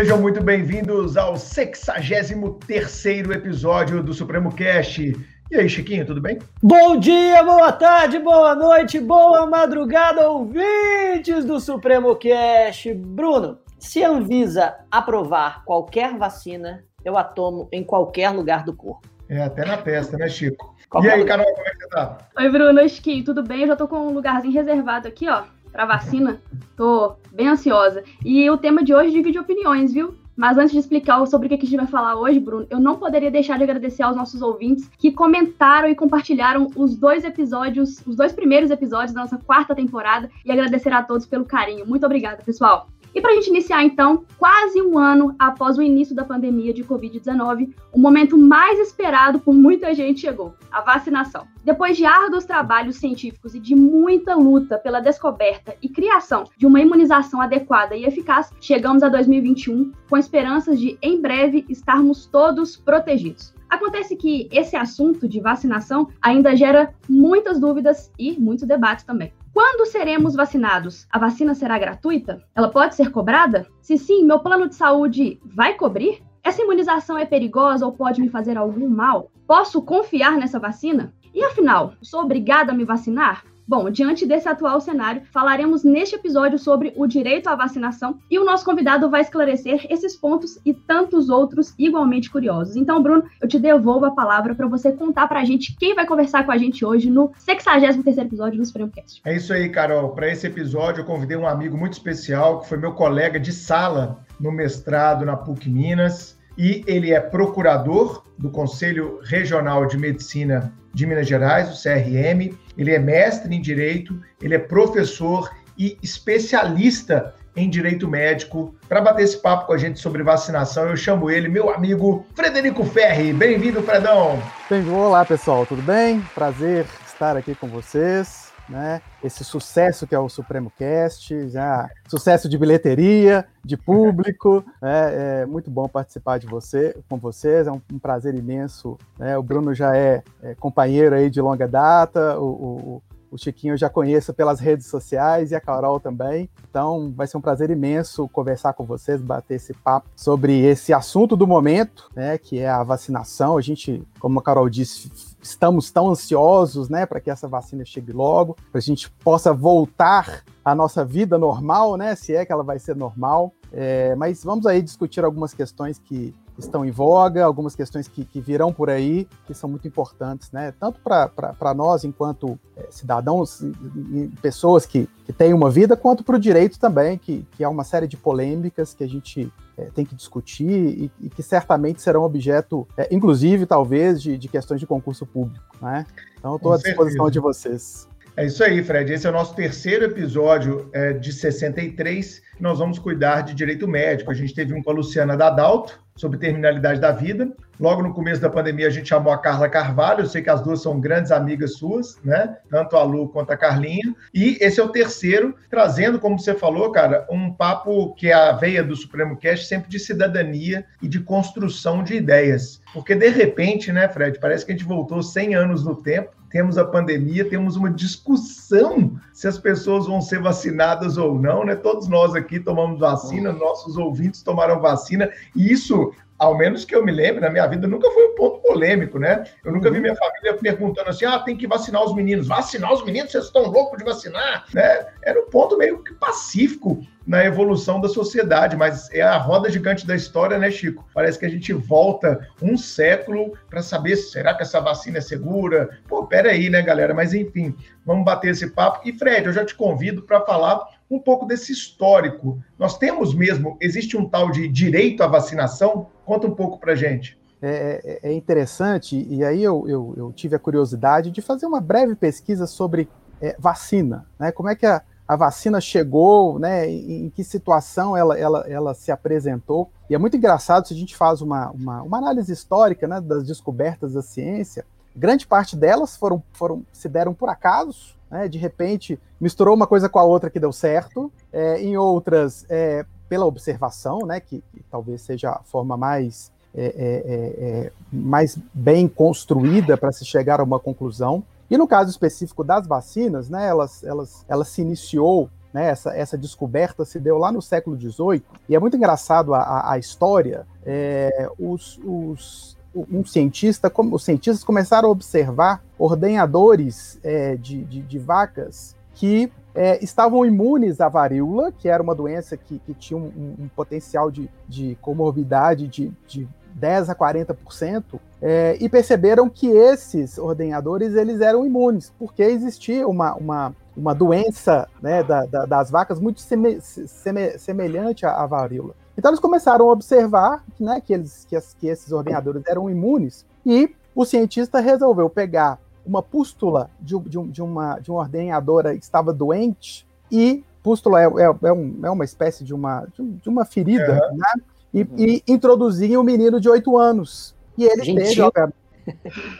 Sejam muito bem-vindos ao 63º episódio do Supremo Cast. E aí, Chiquinho, tudo bem? Bom dia, boa tarde, boa noite, boa madrugada, ouvintes do Supremo Cast. Bruno, se a Anvisa aprovar qualquer vacina, eu a tomo em qualquer lugar do corpo. É, até na testa, né, Chico? Qualquer e aí, Carol, como é que você tá? Oi, Bruno, Chiquinho, tudo bem? Eu já tô com um lugarzinho reservado aqui, ó para vacina. Tô bem ansiosa. E o tema de hoje divide opiniões, viu? Mas antes de explicar sobre o que a gente vai falar hoje, Bruno, eu não poderia deixar de agradecer aos nossos ouvintes que comentaram e compartilharam os dois episódios, os dois primeiros episódios da nossa quarta temporada e agradecer a todos pelo carinho. Muito obrigada, pessoal. E para a gente iniciar, então, quase um ano após o início da pandemia de Covid-19, o momento mais esperado por muita gente chegou: a vacinação. Depois de árduos trabalhos científicos e de muita luta pela descoberta e criação de uma imunização adequada e eficaz, chegamos a 2021 com esperanças de, em breve, estarmos todos protegidos. Acontece que esse assunto de vacinação ainda gera muitas dúvidas e muitos debates também. Quando seremos vacinados? A vacina será gratuita? Ela pode ser cobrada? Se sim, meu plano de saúde vai cobrir? Essa imunização é perigosa ou pode me fazer algum mal? Posso confiar nessa vacina? E afinal, sou obrigada a me vacinar? Bom, diante desse atual cenário, falaremos neste episódio sobre o direito à vacinação e o nosso convidado vai esclarecer esses pontos e tantos outros igualmente curiosos. Então, Bruno, eu te devolvo a palavra para você contar para a gente quem vai conversar com a gente hoje no 63º episódio do Supremo Cast. É isso aí, Carol. Para esse episódio, eu convidei um amigo muito especial, que foi meu colega de sala no mestrado na PUC Minas, e ele é procurador do Conselho Regional de Medicina de Minas Gerais, o CRM. Ele é mestre em direito, ele é professor e especialista em direito médico. Para bater esse papo com a gente sobre vacinação, eu chamo ele, meu amigo Frederico Ferri. Bem-vindo, Fredão. Bem-vindo. Olá, pessoal, tudo bem? Prazer estar aqui com vocês né? Esse sucesso que é o Supremo Cast, já sucesso de bilheteria, de público, né? é muito bom participar de você, com vocês, é um, um prazer imenso. Né? O Bruno já é, é, companheiro aí de longa data, o, o, o Chiquinho eu já conheço pelas redes sociais e a Carol também. Então vai ser um prazer imenso conversar com vocês, bater esse papo sobre esse assunto do momento, né, que é a vacinação. A gente, como a Carol disse, estamos tão ansiosos, né, para que essa vacina chegue logo, para a gente possa voltar à nossa vida normal, né, se é que ela vai ser normal. É, mas vamos aí discutir algumas questões que estão em voga, algumas questões que, que virão por aí, que são muito importantes, né? Tanto para nós, enquanto é, cidadãos e, pessoas que, que têm uma vida, quanto para o direito também, que, que há uma série de polêmicas que a gente é, tem que discutir e, e, que certamente serão objeto, é, inclusive, talvez, de, de, questões de concurso público, né? Então, estou à disposição de vocês. É isso aí, Fred. Esse é o nosso terceiro episódio é, de 63. Nós vamos cuidar de direito médico. A gente teve um com a Luciana Dadalto, sobre terminalidade da vida. Logo no começo da pandemia, a gente chamou a Carla Carvalho. Eu sei que as duas são grandes amigas suas, né? Tanto a Lu quanto a Carlinha. E esse é o terceiro, trazendo, como você falou, cara, um papo que é a veia do Supremo Cast, sempre de cidadania e de construção de ideias. Porque, de repente, né, Fred, parece que a gente voltou 100 anos no tempo temos a pandemia, temos uma discussão se as pessoas vão ser vacinadas ou não, né? Todos nós aqui tomamos vacina, nossos ouvintes tomaram vacina, e isso ao menos que eu me lembre, na minha vida nunca foi um ponto polêmico, né? Eu nunca vi uhum. minha família perguntando assim: ah, tem que vacinar os meninos. Vacinar os meninos? Vocês estão loucos de vacinar? Né? Era um ponto meio que pacífico na evolução da sociedade, mas é a roda gigante da história, né, Chico? Parece que a gente volta um século para saber será que essa vacina é segura? Pô, peraí, né, galera? Mas enfim, vamos bater esse papo. E Fred, eu já te convido para falar um pouco desse histórico. Nós temos mesmo, existe um tal de direito à vacinação? Conta um pouco para gente. É, é, é, interessante, e aí eu, eu, eu, tive a curiosidade de fazer uma breve pesquisa sobre é, vacina, né? Como é que a, a vacina chegou, né? Em, que situação ela, ela, ela se apresentou. E é muito engraçado se a gente faz uma, uma, uma análise histórica né, das descobertas da ciência. Grande parte delas foram, foram se deram por acaso, né, de repente misturou uma coisa com a outra que deu certo, é, em outras é, pela observação, né, que, que, talvez seja a forma mais, é, é, é, é mais bem construída para se chegar a uma conclusão. E no caso específico das vacinas, né, elas, elas, elas se iniciou né, essa, essa descoberta se deu lá no século XVIII, e é muito engraçado a, a, a história. É, os, os, um cientista, os cientistas começaram a observar ordenhadores é, de, de, de, vacas que é, estavam imunes à varíola, que era uma doença que, que tinha um, um, potencial de, de comorbidade de, de 10 a 40%, é, e perceberam que esses ordenhadores eles eram imunes, porque existia uma, uma, uma doença né, da, da, das vacas muito seme, seme, semelhante à, à, varíola. Então eles começaram a observar né, que, eles, que, as, que esses ordenhadores eram imunes, e o cientista resolveu pegar uma pústula de, de, de, uma, de uma ordenhadora que estava doente, e pústula é, é, é, um, é uma espécie de uma, de, uma ferida, né? E, uhum. e introduzir um menino de oito anos. E ele Gentil. teve,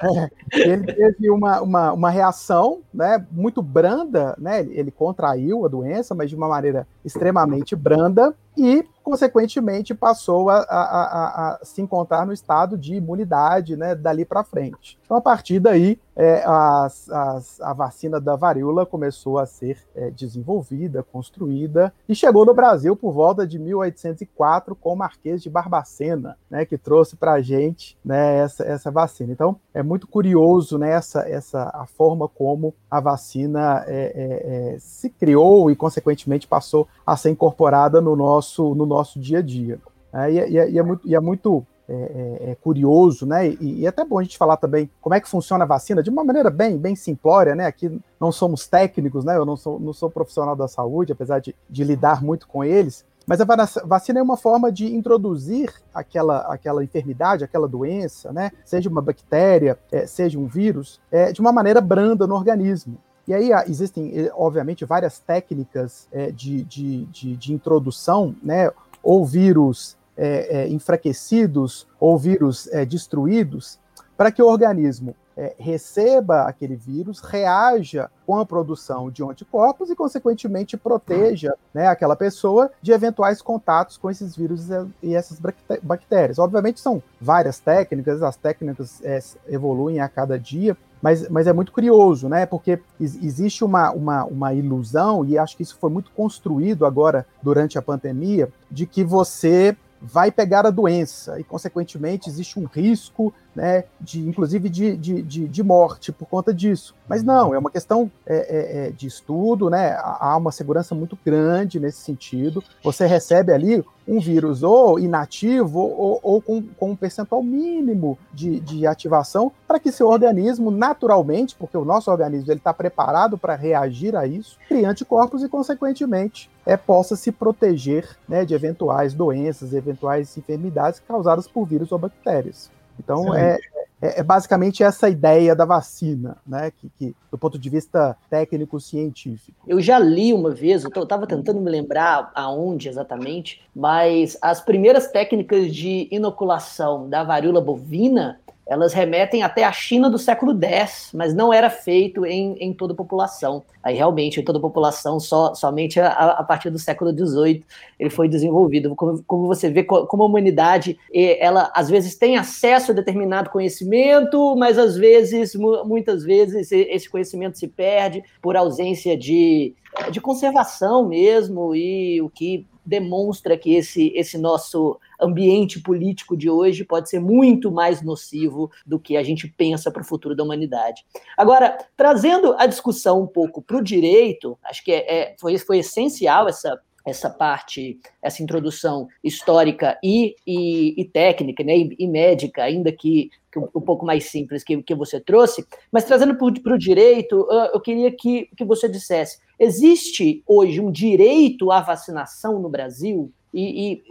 é, ele teve uma, uma, uma, reação né, muito branda, né? Ele, ele contraiu a doença, mas de uma maneira extremamente branda, e, consequentemente, passou a, a, a, a se encontrar no estado de imunidade né, dali para frente. Então, a partir daí, é, as, as, a vacina da varíola começou a ser é, desenvolvida, construída, e chegou no Brasil por volta de 1804 com o Marquês de Barbacena, né, que trouxe para a gente né, essa, essa vacina. Então, é muito curioso né, essa, essa, a forma como a vacina é, é, é se criou e, consequentemente, passou a ser incorporada no nosso no nosso dia a dia. É, e, é, e, é, e, é muito, e é muito é, é, é curioso, né? E, e, até bom a gente falar também como é que funciona a vacina de uma maneira bem, bem simplória, né? Aqui não somos técnicos, né? Eu não sou, não sou profissional da saúde, apesar de, de lidar muito com eles. Mas a vacina é uma forma de introduzir aquela, aquela enfermidade, aquela doença, né? Seja uma bactéria, é, seja um vírus, de uma maneira branda no organismo. E aí existem, eh, obviamente, várias técnicas de, de, de, de, introdução, né? Ou vírus é, é, enfraquecidos, ou vírus destruídos, para que o organismo receba aquele vírus, reaja com a produção de anticorpos e, consequentemente, proteja né, aquela pessoa de eventuais contatos com esses vírus e essas bactérias. Obviamente, são várias técnicas, as técnicas evoluem a cada dia, mas, mas é muito curioso, né? Porque existe uma, uma, uma ilusão, e acho que isso foi muito construído agora durante a pandemia, de que você vai pegar a doença e, consequentemente, existe um risco, né, de, inclusive de, de, de, de morte por conta disso. Mas não, é uma questão é, é, é de estudo, né? Há uma segurança muito grande nesse sentido. Você recebe ali um vírus ou inativo ou, ou com, com, um percentual mínimo de, de ativação para que seu organismo naturalmente, porque o nosso organismo está preparado para reagir a isso, crie anticorpos e, consequentemente, é, possa se proteger né, de eventuais doenças, eventuais enfermidades causadas por vírus ou bactérias. Então, é, é, é, basicamente essa ideia da vacina, né? Que, que, do ponto de vista técnico-científico. Eu já li uma vez, eu estava tentando me lembrar aonde exatamente, mas as primeiras técnicas de inoculação da varíola bovina elas remetem até a China do século X, mas não era feito em, em toda a população. Aí realmente, em toda a população, só, somente a, a partir do século XVIII ele foi desenvolvido. Como, como, você vê, como a humanidade, ela às vezes tem acesso a determinado conhecimento, mas às vezes, muitas vezes, esse conhecimento se perde por ausência de, de conservação mesmo, e o que demonstra que esse, esse nosso ambiente político de hoje pode ser muito mais nocivo do que a gente pensa para o futuro da humanidade. Agora, trazendo a discussão um pouco para o direito, acho que é, é, foi, foi essencial essa essa parte, essa introdução histórica e, e, e técnica, né, e, e, médica, ainda que, que, um pouco mais simples que, que você trouxe, mas trazendo para o direito, eu queria que, que você dissesse, existe hoje um direito à vacinação no Brasil? E, e,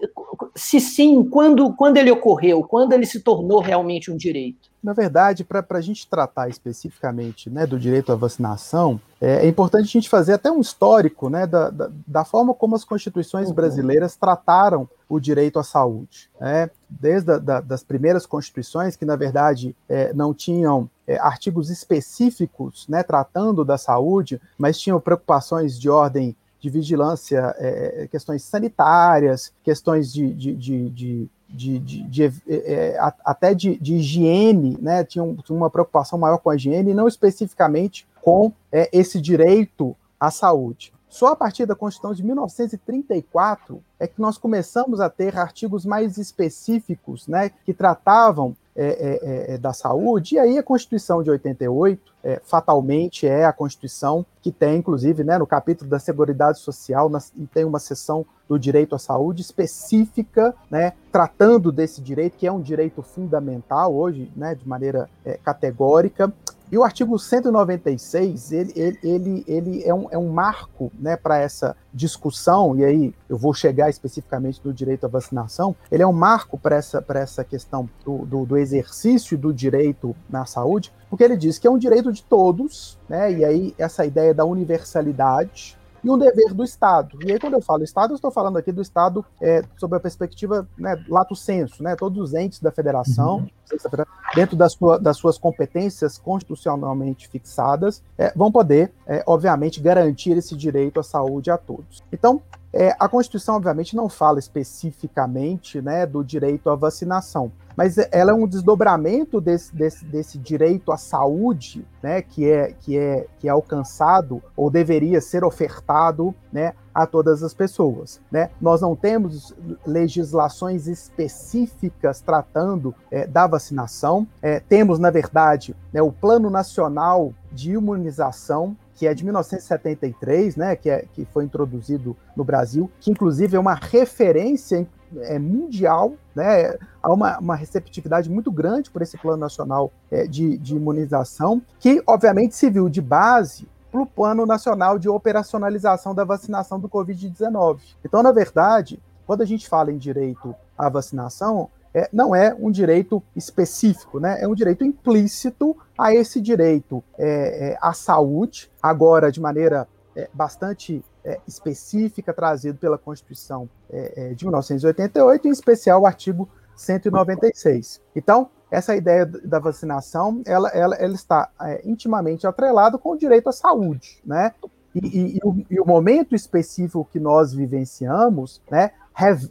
se sim, quando, quando ele ocorreu? Quando ele se tornou realmente um direito? Na verdade, para a gente tratar especificamente né, do direito à vacinação, é, é, importante a gente fazer até um histórico né, da, da, da forma como as constituições uhum. brasileiras trataram o direito à saúde. Né? Desde a, da, das primeiras constituições, que na verdade é, não tinham é, artigos específicos né, tratando da saúde, mas tinham preocupações de ordem de vigilância, é, questões sanitárias, questões de, de, de, de de, de, de é, é até de, de, higiene, né? Tinha, uma preocupação maior com a higiene, e não especificamente com é, esse direito à saúde. Só a partir da Constituição de 1934 é que nós começamos a ter artigos mais específicos, né, que tratavam é, é, é, da saúde, e aí a Constituição de 88, é, fatalmente, é a Constituição que tem, inclusive, né, no capítulo da Seguridade Social, nas, tem uma seção do direito à saúde específica, né, tratando desse direito, que é um direito fundamental hoje, né, de maneira é, categórica, e o artigo 196, ele, ele, ele, ele é, um, é um marco né, para essa discussão, e aí eu vou chegar especificamente do direito à vacinação, ele é um marco para essa, essa questão do, do, do, exercício do direito na saúde, porque ele diz que é um direito de todos, né, e aí essa ideia da universalidade, e um dever do Estado. E aí, quando eu falo Estado, eu estou falando aqui do Estado é, sob a perspectiva né, lato senso, né, todos os entes da federação, uhum. dentro da sua, das suas competências constitucionalmente fixadas, é, vão poder, é, obviamente, garantir esse direito à saúde a todos. Então, é, a Constituição, obviamente, não fala especificamente né, do direito à vacinação, mas ela é um desdobramento desse, desse, desse direito à saúde, né, que, é, que, é, que é alcançado ou deveria ser ofertado né, a todas as pessoas. Né? Nós não temos legislações específicas tratando é, da vacinação, é, temos, na verdade, né, o Plano Nacional de Imunização, que é de 1973, né, que, é, que foi introduzido no Brasil, que inclusive é uma referência é, mundial, né, há uma, uma, receptividade muito grande por esse Plano Nacional é, de, de Imunização, que obviamente se viu de base para o Plano Nacional de Operacionalização da Vacinação do Covid-19. Então, na verdade, quando a gente fala em direito à vacinação, é, não é um direito específico, né? é um direito implícito a esse direito é, é, à saúde, agora de maneira é, bastante é, específica, trazido pela Constituição é, de 1988, em especial o artigo 196. Então, essa ideia da vacinação, ela, ela, ela está intimamente atrelada com o direito à saúde, né? E, e, e, o, e, o, momento específico que nós vivenciamos, né,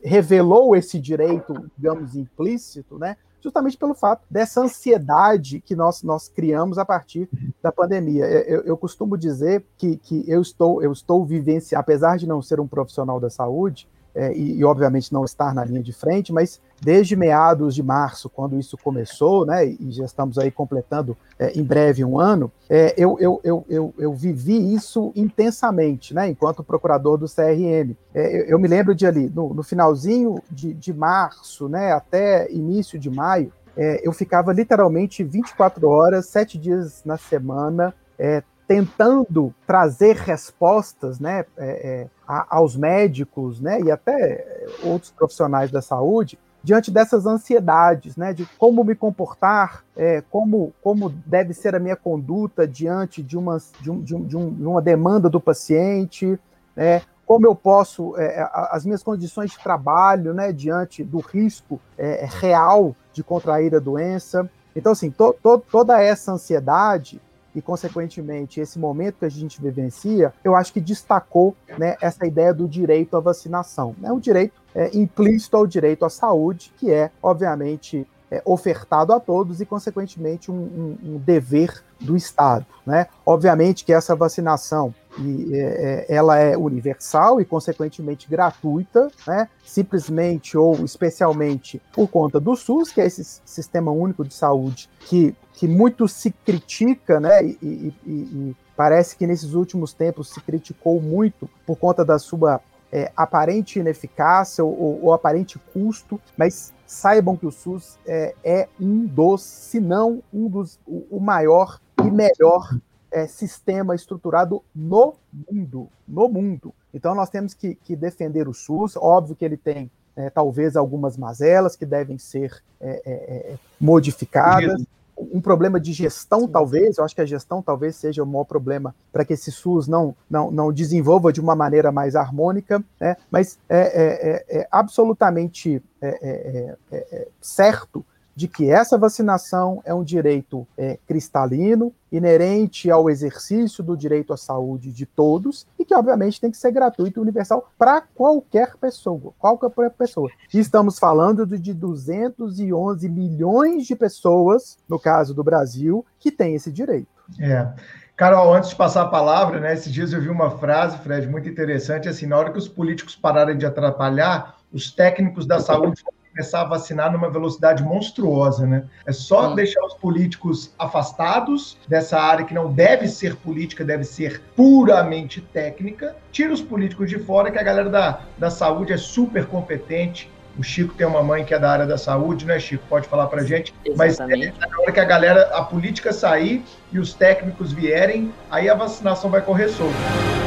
revelou esse direito, digamos, implícito, né? Justamente pelo fato dessa ansiedade que nós, nós criamos a partir da pandemia. Eu, eu costumo dizer que, que eu estou eu estou vivenciando, apesar de não ser um profissional da saúde, é, e, e, obviamente não estar na linha de frente, mas desde meados de março, quando isso começou, né, e já estamos aí completando é, em breve um ano, é, eu, eu, eu, eu, eu vivi isso intensamente, né, enquanto procurador do CRM. É, eu, eu, me lembro de ali, no, no finalzinho de, de março, né, até início de maio, é, eu ficava literalmente 24 horas, sete dias na semana, é, tentando trazer respostas né, é, é, aos médicos né, e até outros profissionais da saúde diante dessas ansiedades, né, de como me comportar, é, como, como deve ser a minha conduta diante de uma, de, um, de, um, de uma demanda do paciente, né, como eu posso, é, as minhas condições de trabalho, né, diante do risco é, real de contrair a doença. Então, assim, to, to, toda essa ansiedade e, consequentemente, esse momento que a gente vivencia, eu acho que destacou né, essa ideia do direito à vacinação. É um direito é, implícito ao direito à saúde, que é, obviamente, é, ofertado a todos e, consequentemente, um, um, um, dever do Estado. Né? Obviamente que essa vacinação e, é, é, ela é universal e, consequentemente, gratuita, né? simplesmente ou especialmente por conta do SUS, que é esse Sistema Único de Saúde que, que muito se critica, né? e, e, e parece que nesses últimos tempos se criticou muito por conta da sua é, aparente ineficácia ou, ou, ou, aparente custo, mas saibam que o SUS é, é um dos, se não um dos, o, o maior e melhor é, sistema estruturado no mundo, no mundo. Então nós temos que, que defender o SUS. Óbvio que ele tem é, talvez algumas mazelas que devem ser é, é, é modificadas um problema de gestão, talvez. Eu acho que a gestão talvez seja o maior problema para que esse SUS não, não, não desenvolva de uma maneira mais harmônica, né? mas é, é, é, é absolutamente é, é certo de que essa vacinação é um direito é, cristalino, inerente ao exercício do direito à saúde de todos e que, obviamente, tem que ser gratuito e universal para qualquer pessoa, qualquer pessoa. E estamos falando de 211 milhões de pessoas, no caso do Brasil, que têm esse direito. É. Carol, antes de passar a palavra, né, esses dias eu vi uma frase, Fred, muito interessante, assim, na hora que os políticos pararem de atrapalhar, os técnicos da saúde começar a vacinar numa velocidade monstruosa, né? É só Sim. deixar os políticos afastados dessa área que não deve ser política, deve ser puramente técnica. Tira os políticos de fora, que a galera da, da saúde é super competente, o Chico tem uma mãe que é da área da saúde, né, Chico? Pode falar para gente. Exatamente. Mas é, na hora que a galera, a política sair e os técnicos vierem, aí a vacinação vai correr solta.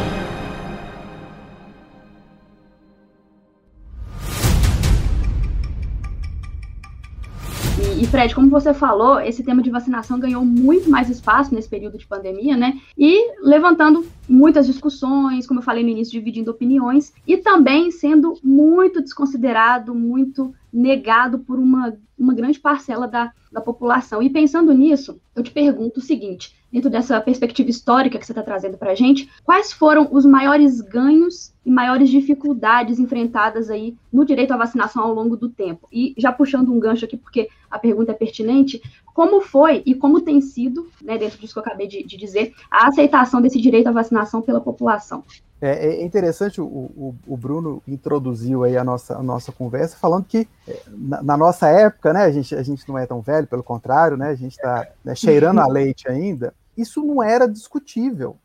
Fred, como você falou, esse tema de vacinação ganhou muito mais espaço nesse período de pandemia, né? E levantando muitas discussões, como eu falei no início, dividindo opiniões, e também sendo muito desconsiderado, muito negado por uma, uma grande parcela da, da população. E pensando nisso, eu te pergunto o seguinte: dentro dessa perspectiva histórica que você está trazendo para a gente, quais foram os maiores ganhos e maiores dificuldades enfrentadas aí no direito à vacinação ao longo do tempo? E já puxando um gancho aqui, porque a pergunta é pertinente, como foi e como tem sido, né, dentro disso que eu acabei de, de dizer, a aceitação desse direito à vacinação pela população? É, é interessante, o, o, o, Bruno introduziu aí a nossa, a nossa conversa falando que é, na, na, nossa época, né, a gente, a gente não é tão velho, pelo contrário, né, a gente está né, cheirando a leite ainda, isso não era discutível,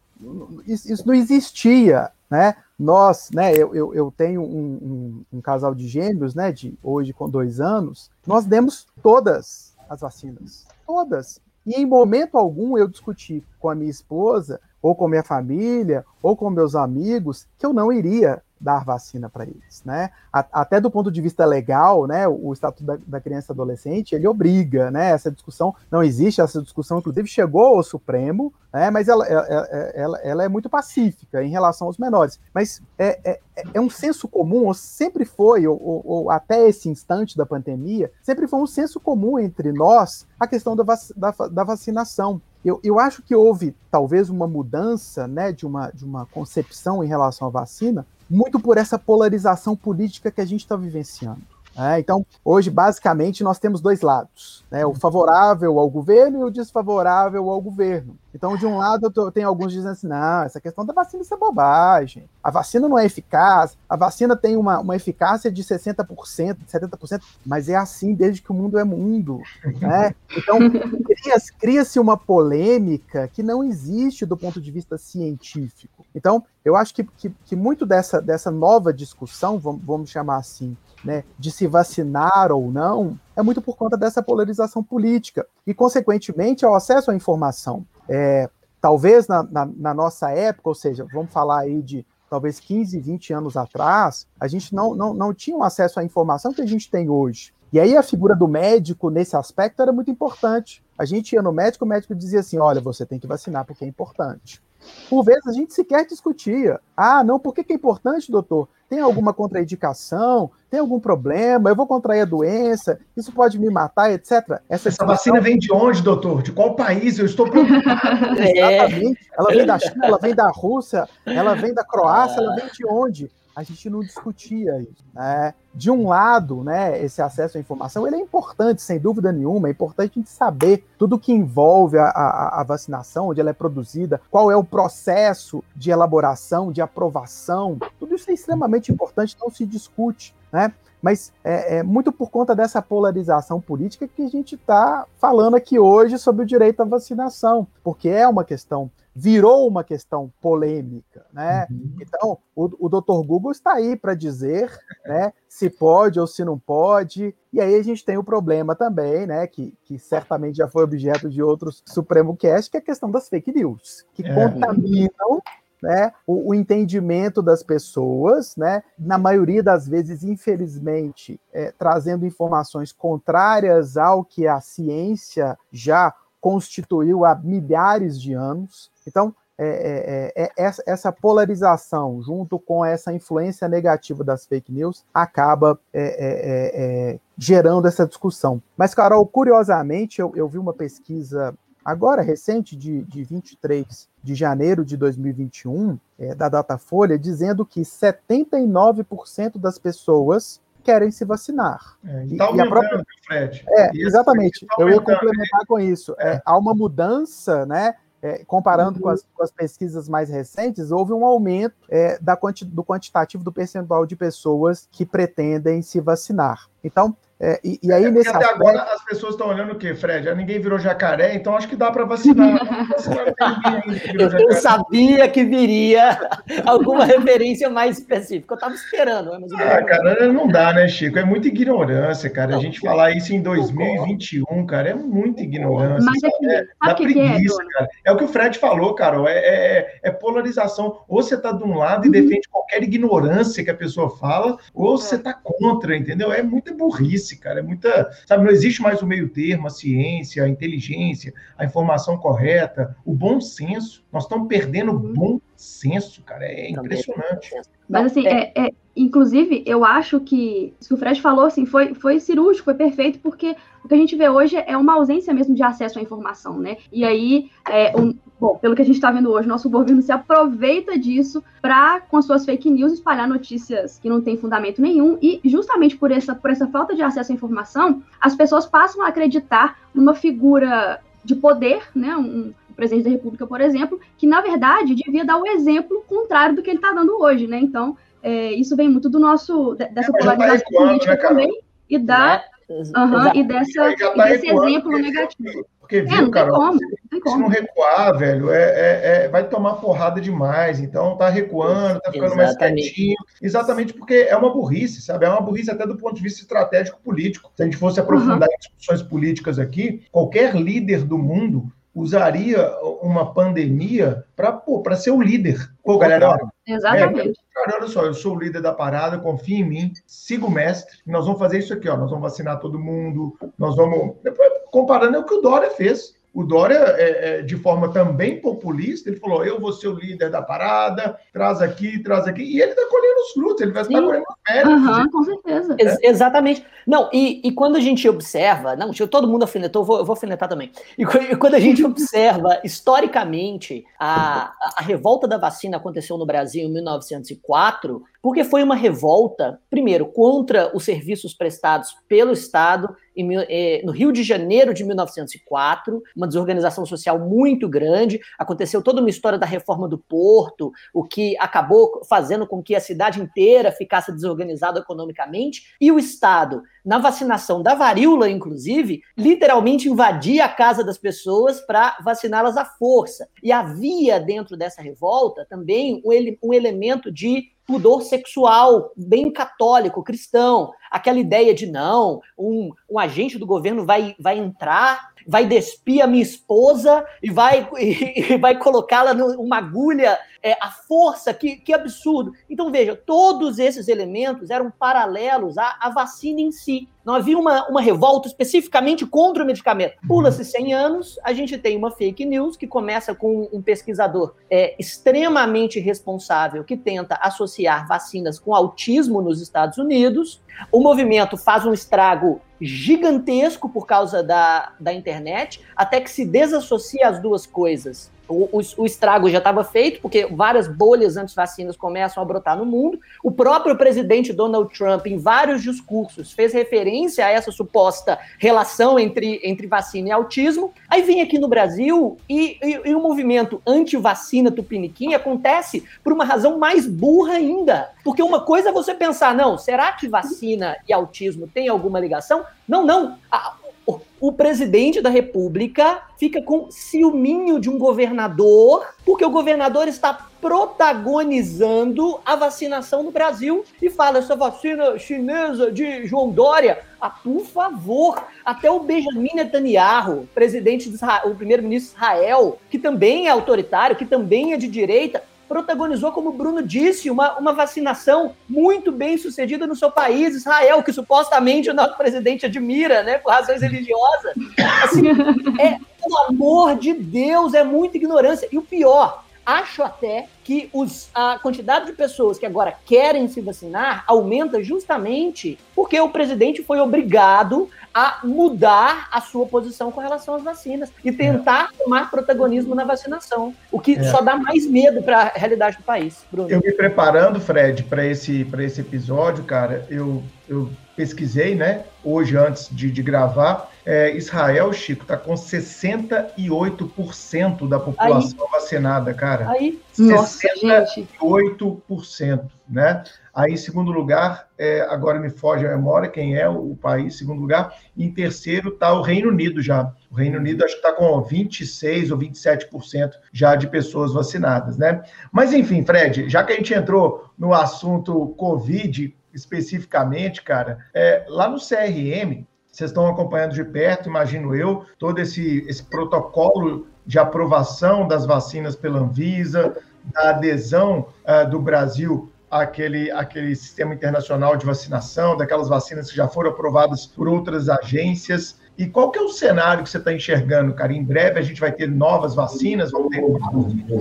isso, não existia, né, nós, né, eu, eu, eu tenho um, um, um, casal de gêmeos, né, de hoje com dois anos, nós demos todas as vacinas, todas, e em momento algum eu discuti com a minha esposa, ou com minha família, ou com meus amigos, que eu não iria dar vacina para eles, né? Até do ponto de vista legal, né? O Estatuto da, da, Criança e Adolescente ele obriga, né? Essa discussão não existe, essa discussão inclusive chegou ao Supremo, né? Mas ela, ela, ela, ela é muito pacífica em relação aos menores. Mas é, é, é um senso comum, ou sempre foi, ou, ou, ou, até esse instante da pandemia, sempre foi um senso comum entre nós a questão da, vac, da, da vacinação. Eu, eu acho que houve talvez uma mudança, né? De uma de uma concepção em relação à vacina muito por essa polarização política que a gente está vivenciando. É, então, hoje, basicamente, nós temos dois lados: né, o favorável ao governo e o desfavorável ao governo. Então, de um lado, eu tenho alguns dizendo assim: não, essa questão da vacina isso é bobagem. A vacina não é eficaz, a vacina tem uma, uma eficácia de 60%, 70%, mas é assim desde que o mundo é mundo. Né? Então, cria-se cria uma polêmica que não existe do ponto de vista científico. Então, eu acho que, que, que muito dessa, dessa nova discussão, vamos, chamar assim, né, de se vacinar ou não, é muito por conta dessa polarização política e, consequentemente, ao acesso à informação. É, talvez na, na, na, nossa época, ou seja, vamos falar aí de talvez 15, 20 anos atrás, a gente não, não, não tinha um acesso à informação que a gente tem hoje. E aí a figura do médico nesse aspecto era muito importante. A gente ia no médico, o médico dizia assim: olha, você tem que vacinar porque é importante. Por vezes a gente sequer discutia. Ah, não, por que, que é importante, doutor? Tem alguma contraindicação? Tem algum problema? Eu vou contrair a doença? Isso pode me matar, etc. Essa, Essa vacina vem de onde, doutor? De qual país? Eu estou preocupado. Exatamente. Ela vem da China, ela vem da Rússia, ela vem da Croácia, ela vem de onde? A gente não discutia isso. Né? De um lado, né, esse acesso à informação ele é importante, sem dúvida nenhuma, é importante a gente saber tudo que envolve a, a, a vacinação, onde ela é produzida, qual é o processo de elaboração, de aprovação, tudo isso é extremamente importante, não se discute. Né? Mas é, é, muito por conta dessa polarização política que a gente está falando aqui hoje sobre o direito à vacinação, porque é uma questão virou uma questão polêmica, né? Uhum. Então, o, o Dr. Google está aí para dizer, né, se pode ou se não pode. E aí a gente tem o problema também, né, que, que certamente já foi objeto de outros Supremo Cast, que é a questão das fake news, que é. contaminam né, o, o, entendimento das pessoas, né, na maioria das vezes, infelizmente, é, trazendo informações contrárias ao que a ciência já constituiu há milhares de anos. Então, é, é, é, é essa polarização, junto com essa influência negativa das fake news, acaba é, gerando essa discussão. Mas, Carol, curiosamente, eu, eu vi uma pesquisa agora recente, de, de 23 de janeiro de 2021, da Datafolha, dizendo que 79% das pessoas querem se vacinar. É, e, tá e a própria... Fred. É, exatamente. Tá eu ia complementar com isso. É. há uma mudança, né? é, comparando uhum. com, as, com, as, pesquisas mais recentes, houve um aumento é, da quanti, do quantitativo do percentual de pessoas que pretendem se vacinar. Então, é, e, e, aí, é, nesse até aspecto... agora as pessoas estão olhando o quê, Fred? Já ninguém virou jacaré, então acho que dá para vacinar. eu, sabia que viria alguma referência mais específica. Eu estava esperando. Mas ah, cara, não dá, né, Chico? É muita ignorância, cara. Não, a gente falar isso em 2021, cara, é muita ignorância. Mas é, é, dá que preguiça, é, cara. É o que o Fred falou, Carol. É, é, é polarização. Ou você está de um lado e uhum. defende qualquer ignorância que a pessoa fala, ou você está contra, entendeu? É muita burrice cara. É muita. Sabe, não existe mais o meio termo, a ciência, a inteligência, a informação correta, o bom senso. Nós estamos perdendo o bom senso, cara. É impressionante. Mas assim, é, é, inclusive, eu acho que isso que o Fred falou assim, foi, foi cirúrgico, foi perfeito, porque o que a gente vê hoje é uma ausência mesmo de acesso à informação, né? E aí, é, um, bom, pelo que a gente está vendo hoje, nosso governo se aproveita disso para, com suas fake news, espalhar notícias que não têm fundamento nenhum, e justamente por essa, por essa falta de acesso à informação, as pessoas passam a acreditar numa figura de poder, né? Um, presidente da República, por exemplo, que na verdade devia dar o exemplo contrário do que ele está dando hoje, né? Então, é, isso vem muito do nosso dessa é, tá polarização tá política né, também e da uhum, e dessa e tá desse exemplo porque, negativo. Porque viu, é, cara, como, se, se, não recuar, velho, é, é, é, vai tomar porrada demais. Então tá recuando, tá ficando Exatamente. mais quietinho. Exatamente porque é uma burrice, sabe? É uma burrice até do ponto de vista estratégico político. Se a gente fosse aprofundar uhum. em discussões políticas aqui, qualquer líder do mundo usaria uma pandemia para ser o líder. Pô, galera, olha, Exatamente. É, olha só, eu sou o líder da parada, confia em mim, siga o mestre, nós vamos fazer isso aqui, ó, nós vamos vacinar todo mundo, nós vamos. Depois, comparando é o que o Dória fez. O Dória, é, é, de forma também populista, ele falou: eu vou ser o líder da parada, traz aqui, traz aqui. E ele está colhendo os frutos, ele vai estar colhendo os méritos. Uhum, com certeza. Ex exatamente. Não, e, e quando a gente observa, não, todo mundo alfinetou, eu vou, eu vou alfinetar também. E, e quando a gente observa, historicamente, a, a revolta da vacina aconteceu no Brasil em 1904, porque foi uma revolta, primeiro, contra os serviços prestados pelo Estado no Rio de Janeiro de 1904, uma desorganização social muito grande. Aconteceu toda uma história da reforma do porto, o que acabou fazendo com que a cidade inteira ficasse desorganizada economicamente, e o Estado, na vacinação da varíola, inclusive, literalmente invadia a casa das pessoas para vaciná-las à força. E havia dentro dessa revolta também um, ele um elemento de pudor sexual bem católico, cristão. Aquela ideia de não, um, um agente do governo vai, vai entrar, vai despir a minha esposa e vai, e, e vai colocá-la numa agulha, é, a força, que, que absurdo. Então, veja, todos esses elementos eram paralelos à, à vacina em si. Não havia uma, uma revolta especificamente contra o medicamento. Pula-se 100 anos, a gente tem uma fake news que começa com um pesquisador é, extremamente responsável que tenta associar vacinas com autismo nos Estados Unidos. O movimento faz um estrago gigantesco por causa da, da internet, até que se desassocia as duas coisas o, o, estrago já estava feito, porque várias bolhas anti-vacinas começam a brotar no mundo. O próprio presidente Donald Trump, em vários discursos, fez referência a essa suposta relação entre, entre vacina e autismo. Aí vem aqui no Brasil e, o movimento anti-vacina tupiniquim acontece por uma razão mais burra ainda. Porque uma coisa é você pensar, não, será que vacina e autismo têm alguma ligação? Não, não. A, o presidente da República fica com ciúminho de um governador, porque o governador está protagonizando a vacinação no Brasil e fala: essa vacina chinesa de João Dória, ah, por favor, até o Benjamin Netanyahu, presidente de Israel, o primeiro-ministro de Israel, que também é autoritário, que também é de direita, protagonizou, como o Bruno disse, uma, uma vacinação muito bem sucedida no seu país, Israel, que supostamente o nosso presidente admira, né, por razões religiosas. Assim, é, pelo amor de Deus, é muita ignorância. E o pior, acho até que os, a quantidade de pessoas que agora querem se vacinar aumenta justamente porque o presidente foi obrigado a mudar a sua posição com relação às vacinas e tentar é. tomar protagonismo na vacinação, o que é. só dá mais medo para a realidade do país. Bruno. Eu me preparando, Fred, para esse, esse episódio, cara, eu, eu pesquisei, né, hoje antes de, de gravar, é, Israel, Chico, está com 68% da população Aí. vacinada, cara. Aí, 68%, né? Aí, em segundo lugar, é, agora me foge a memória quem é o, o país, segundo lugar. Em terceiro está o Reino Unido já. O Reino Unido acho que está com 26% ou 27% já de pessoas vacinadas, né? Mas, enfim, Fred, já que a gente entrou no assunto Covid especificamente, cara, é, lá no CRM, vocês estão acompanhando de perto, imagino eu, todo esse, esse protocolo de aprovação das vacinas pela Anvisa, da adesão uh, do Brasil aquele, aquele sistema internacional de vacinação, daquelas vacinas que já foram aprovadas por outras agências. E qual que é o cenário que você está enxergando, cara? Em breve a gente vai ter novas vacinas, vamos ter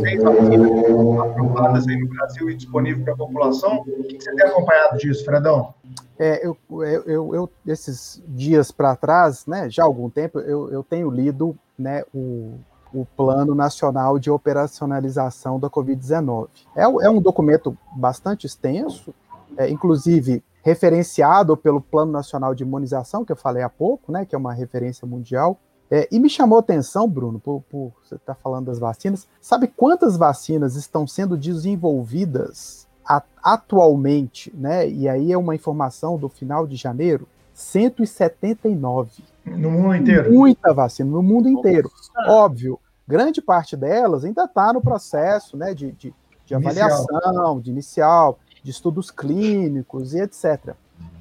seis vacinas aprovadas aí no Brasil e disponível para a população. O que você tem acompanhado disso, Fredão? É, eu, eu, eu, esses dias para trás, né, já há algum tempo, eu, eu tenho lido né, o, o Plano Nacional de Operacionalização da Covid-19. É, é, um documento bastante extenso, é, inclusive referenciado pelo Plano Nacional de Imunização, que eu falei há pouco, né, que é uma referência mundial. É, e me chamou a atenção, Bruno, por, por você estar tá falando das vacinas. Sabe quantas vacinas estão sendo desenvolvidas a, atualmente? Né? E aí é uma informação do final de janeiro: 179. No mundo inteiro? Muita vacina, no mundo inteiro. Nossa. Óbvio, grande parte delas ainda está no processo né, de, de, de avaliação, inicial. de inicial, de estudos clínicos e etc.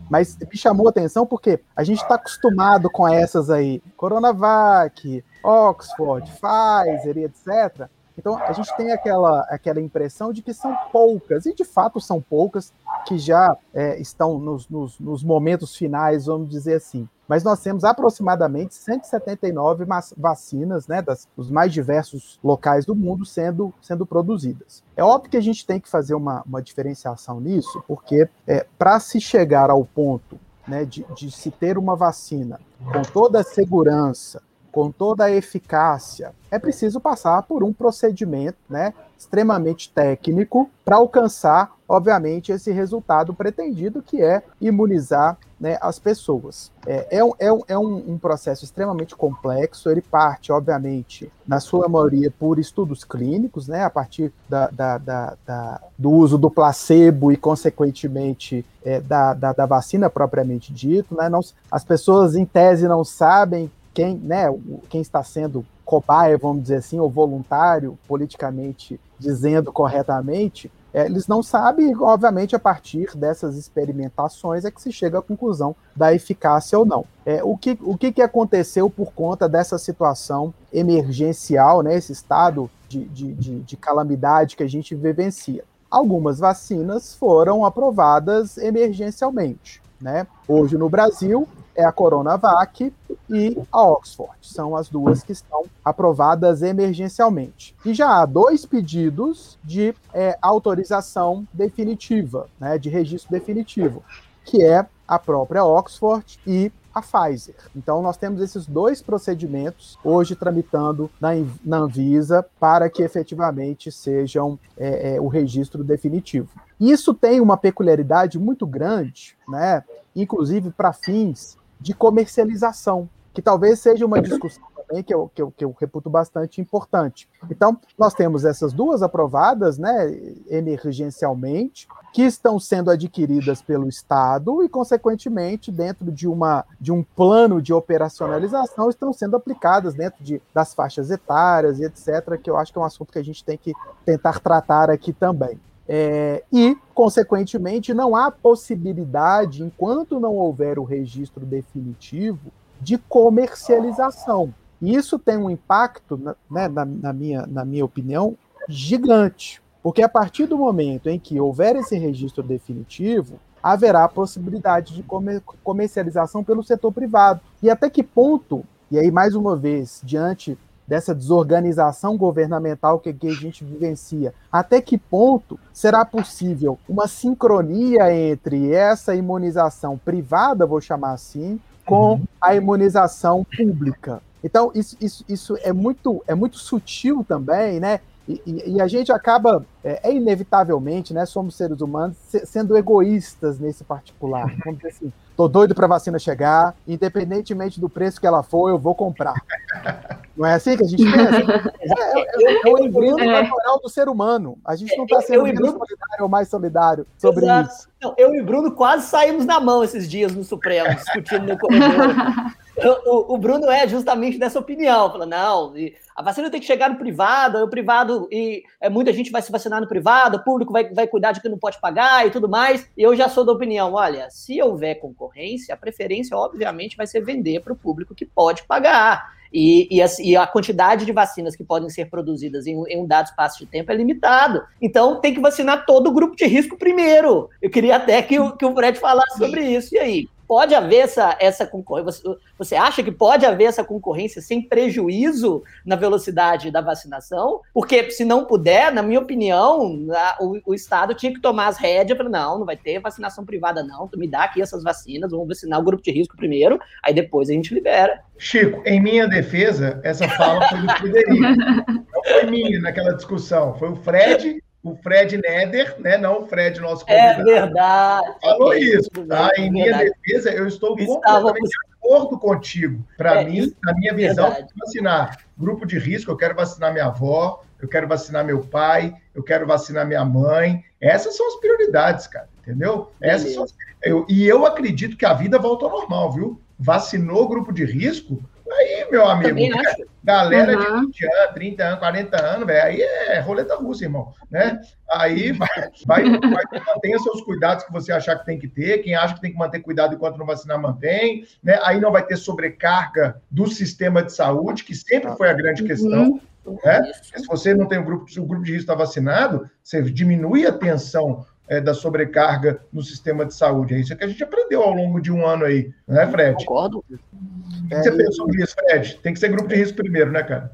Mas me chamou a atenção porque a gente está acostumado com essas aí, Coronavac, Oxford, Pfizer e etc. Então a gente tem aquela, aquela impressão de que são poucas, e de fato são poucas, que já é, estão nos, nos, nos momentos finais, vamos dizer assim mas nós temos aproximadamente 179 vacinas, né, das, dos mais diversos locais do mundo sendo, sendo produzidas. É óbvio que a gente tem que fazer uma, uma diferenciação nisso, porque é, para se chegar ao ponto né, de, de se ter uma vacina com toda a segurança, com toda a eficácia, é preciso passar por um procedimento né, extremamente técnico para alcançar, obviamente, esse resultado pretendido, que é imunizar né, as pessoas. É, é, um, é, um, é um, processo extremamente complexo, ele parte, obviamente, na sua maioria, por estudos clínicos, né, a partir da, da, da, da do uso do placebo e, consequentemente, é, da, da, da, vacina propriamente dito. Né, não, as pessoas, em tese, não sabem quem, né, quem está sendo cobaia, vamos dizer assim, ou voluntário, politicamente dizendo corretamente, é, eles não sabem, obviamente, a partir dessas experimentações é que se chega à conclusão da eficácia ou não. É, o que, o que, que aconteceu por conta dessa situação emergencial, né, esse estado de, de, de, de calamidade que a gente vivencia? Algumas vacinas foram aprovadas emergencialmente. Né? Hoje no Brasil, é a Coronavac e a Oxford. São as duas que estão aprovadas emergencialmente. E já há dois pedidos de é, autorização definitiva, né, de registro definitivo, que é a própria Oxford e a Pfizer. Então, nós temos esses dois procedimentos hoje tramitando na, na Anvisa para que efetivamente sejam é, é, o registro definitivo. Isso tem uma peculiaridade muito grande, né? inclusive para fins de comercialização, que talvez seja uma discussão também que eu, que eu, que eu reputo bastante importante. Então, nós temos essas duas aprovadas, né, emergencialmente, que estão sendo adquiridas pelo Estado e, consequentemente, dentro de, uma, de um plano de operacionalização, estão sendo aplicadas dentro de, das faixas etárias e etc., que eu acho que é um assunto que a gente tem que tentar tratar aqui também. É, e, consequentemente, não há possibilidade, enquanto não houver o registro definitivo, de comercialização. E isso tem um impacto, né, na, na, minha, na minha opinião, gigante. Porque a partir do momento em que houver esse registro definitivo, haverá possibilidade de comer, comercialização pelo setor privado. E até que ponto, e aí mais uma vez, diante dessa desorganização governamental que, que a gente vivencia. Até que ponto será possível uma sincronia entre essa imunização privada, vou chamar assim, com uhum. a imunização pública? Então, isso, isso, isso é, muito, é muito sutil também, né? E, e, e, a gente acaba é, é, inevitavelmente, né, somos seres humanos sendo egoístas nesse particular. Vamos dizer assim, tô doido para a vacina chegar, independentemente do preço que ela for, eu vou comprar. Não é assim que a gente pensa? É, é, é o embrião é. natural do ser humano. A gente não está sendo menos Bruno... solidário ou mais solidário sobre Exato. isso. Não, eu e Bruno quase saímos na mão esses dias no Supremo, discutindo no corredor. o, o, Bruno é justamente dessa opinião. Fala, não, a vacina tem que chegar no privado, o privado, e é, muita gente vai se vacinar no privado, o público vai, vai cuidar de quem não pode pagar e tudo mais. E eu já sou da opinião: olha, se houver concorrência, a preferência, obviamente, vai ser vender para o público que pode pagar. E, e, a, e, a, quantidade de vacinas que podem ser produzidas em, em, um dado espaço de tempo é limitado. Então, tem que vacinar todo o grupo de risco primeiro. Eu queria até que o, que o Fred falasse sobre isso. E aí? Pode haver essa, essa concorrência? Você, você acha que pode haver essa concorrência sem prejuízo na velocidade da vacinação? Porque se não puder, na minha opinião, a, o, o, Estado tinha que tomar as rédeas para não, não vai ter vacinação privada, não. Tu me dá aqui essas vacinas, vamos vacinar o grupo de risco primeiro, aí depois a gente libera. Chico, em minha defesa, essa fala foi do Frederico. Não foi minha naquela discussão, foi o Fred o Fred Neder, né? Não o Fred, nosso é convidado. É verdade. Falou isso, tá? Em minha defesa, eu estou completamente de acordo contigo. Para é, mim, na minha visão, verdade. vacinar grupo de risco, eu quero vacinar minha avó, eu quero vacinar meu pai, eu quero vacinar minha mãe. Essas são as prioridades, cara, entendeu? Essas são as... eu, e eu acredito que a vida volta ao normal, viu? Vacinou grupo de risco, Aí, meu amigo, galera uhum. de 20 anos, 30 anos, 40 anos, velho, aí é roleta russa, irmão, né? Aí vai, vai, vai mantenha seus cuidados que você achar que tem que ter, quem acha que tem que manter cuidado enquanto não vacinar, mantém, né? Aí não vai ter sobrecarga do sistema de saúde, que sempre foi a grande uhum. questão. Né? Se você não tem o grupo, se o grupo de risco está vacinado, você diminui a tensão é, da sobrecarga no sistema de saúde. É isso que a gente aprendeu ao longo de um ano aí, né, Fred? Concordo. O que você é, pensa sobre isso, Fred? Tem que ser grupo de risco primeiro, né, cara?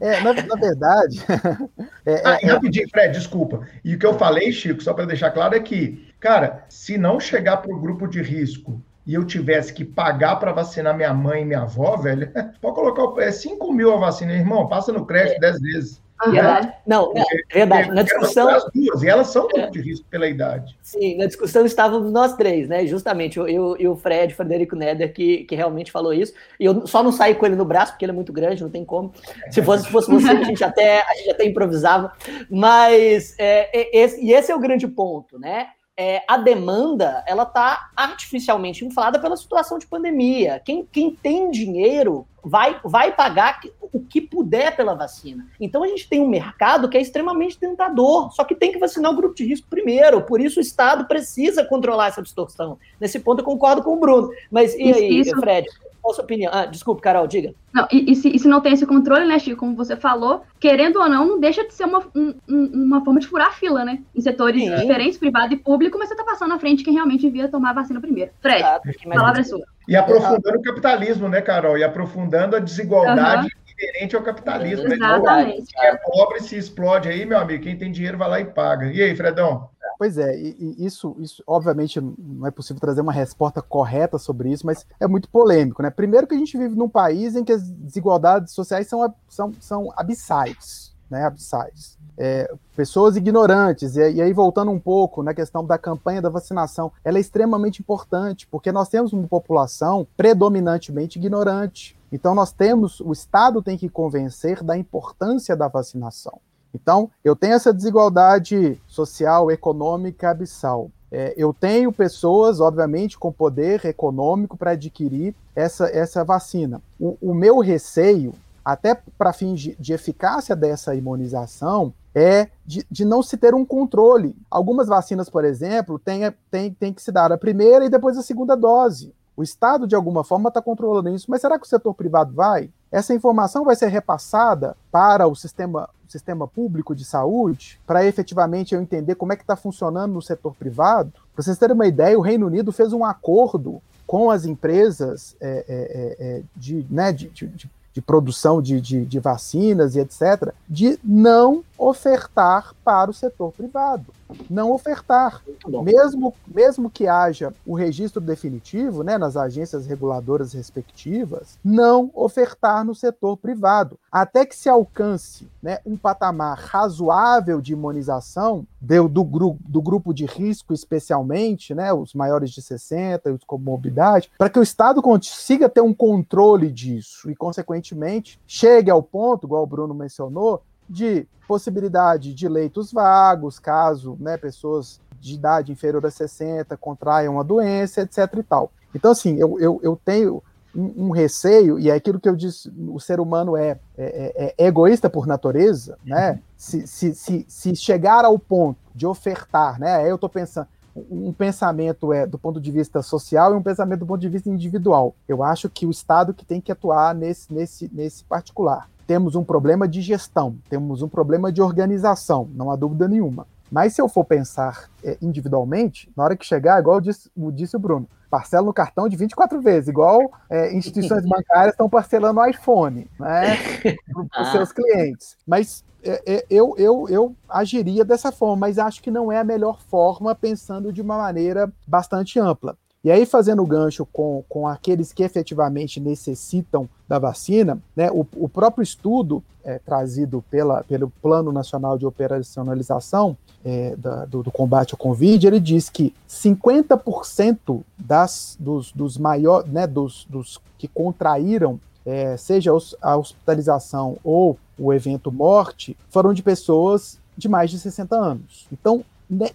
É, na, na verdade. é, ah, é, rapidinho, Fred, desculpa. E o que eu falei, Chico, só para deixar claro, é que, cara, se não chegar para o grupo de risco e eu tivesse que pagar para vacinar minha mãe e minha avó, velho, pode colocar é 5 mil a vacina, irmão, passa no crédito 10 vezes. Verdade. Não, é, verdade. Na discussão. As duas, e elas são grupo de risco pela idade. Sim, na discussão estávamos nós três, né? Justamente, eu e o Fred, Frederico Neder, que, que realmente falou isso. E eu só não saí com ele no braço, porque ele é muito grande, não tem como. Se fosse, se fosse você, a gente até, a gente até improvisava. Mas, é, é esse, e esse é o grande ponto, né? É, a demanda ela está artificialmente inflada pela situação de pandemia. Quem, quem tem dinheiro vai, vai pagar o que puder pela vacina. Então a gente tem um mercado que é extremamente tentador, só que tem que vacinar o grupo de risco primeiro. Por isso o Estado precisa controlar essa distorção. Nesse ponto eu concordo com o Bruno. Mas e aí, isso, Fred? Qual a sua opinião? Ah, desculpe, Carol, diga. Não, e, e, se, e, se, não tem esse controle, né, Chico, como você falou, querendo ou não, não deixa de ser uma, um, uma forma de furar a fila, né? Em setores Sim. diferentes, privado e público, mas você está passando na frente quem realmente devia tomar a vacina primeiro. Fred, a palavra é sua. E aprofundando o capitalismo, né, Carol? E aprofundando a desigualdade uhum. inerente ao capitalismo. Né? Exatamente. Quem é pobre se explode aí, meu amigo. Quem tem dinheiro vai lá e paga. E aí, Fredão? Pois é, e, e isso, isso, obviamente, não é possível trazer uma resposta correta sobre isso, mas é muito polêmico, né? Primeiro que a gente vive num país em que as desigualdades sociais são, são, são abissais, né? Abissais. É, pessoas ignorantes, e, e, aí voltando um pouco na questão da campanha da vacinação, ela é extremamente importante, porque nós temos uma população predominantemente ignorante. Então nós temos, o Estado tem que convencer da importância da vacinação. Então, eu tenho essa desigualdade social, econômica abissal. É, eu tenho pessoas, obviamente, com poder econômico para adquirir essa, essa vacina. O, o meu receio, até para fins de, de, eficácia dessa imunização, é de, de, não se ter um controle. Algumas vacinas, por exemplo, têm tem, tem que se dar a primeira e depois a segunda dose. O Estado, de alguma forma, está controlando isso, mas será que o setor privado vai? Essa informação vai ser repassada para o sistema, sistema público de saúde, para efetivamente eu entender como é que está funcionando no setor privado? Para vocês terem uma ideia, o Reino Unido fez um acordo com as empresas é, é, é, é de, né, de, de, de produção de, de, de, vacinas e etc., de não ofertar para o setor privado. Não ofertar. Mesmo, mesmo que haja o registro definitivo né, nas agências reguladoras respectivas, não ofertar no setor privado. Até que se alcance né, um patamar razoável de imunização do, do, gru, do grupo de risco, especialmente, né, os maiores de 60 e os com morbidade, para que o Estado consiga ter um controle disso e, consequentemente, chegue ao ponto, igual o Bruno mencionou, de possibilidade de leitos vagos, caso né, pessoas de idade inferior a 60 contraiam a doença, etc. e tal. Então, assim, eu, eu, eu tenho um, um, receio, e é aquilo que eu disse, o ser humano é, é, é, é egoísta por natureza, né? Se, se, se, se, chegar ao ponto de ofertar, né? Aí eu estou pensando, um pensamento é do ponto de vista social e um pensamento do ponto de vista individual. Eu acho que o Estado que tem que atuar nesse, nesse, nesse particular temos um problema de gestão, temos um problema de organização, não há dúvida nenhuma. Mas se eu for pensar é, individualmente, na hora que chegar, igual disse, disse o Bruno, parcela no cartão de 24 vezes, igual é, instituições bancárias estão parcelando o iPhone né, para os seus ah. clientes. Mas é, é, eu, eu, eu agiria dessa forma, mas acho que não é a melhor forma, pensando de uma maneira bastante ampla. E aí, fazendo gancho com, com aqueles que efetivamente necessitam da vacina, né, o, o próprio estudo é, trazido pela, pelo Plano Nacional de Operacionalização é, da, do, do, combate ao Covid, ele diz que 50% das, dos, dos maiores, né, dos, dos que contraíram, é, seja a hospitalização ou o evento morte, foram de pessoas de mais de 60 anos. Então,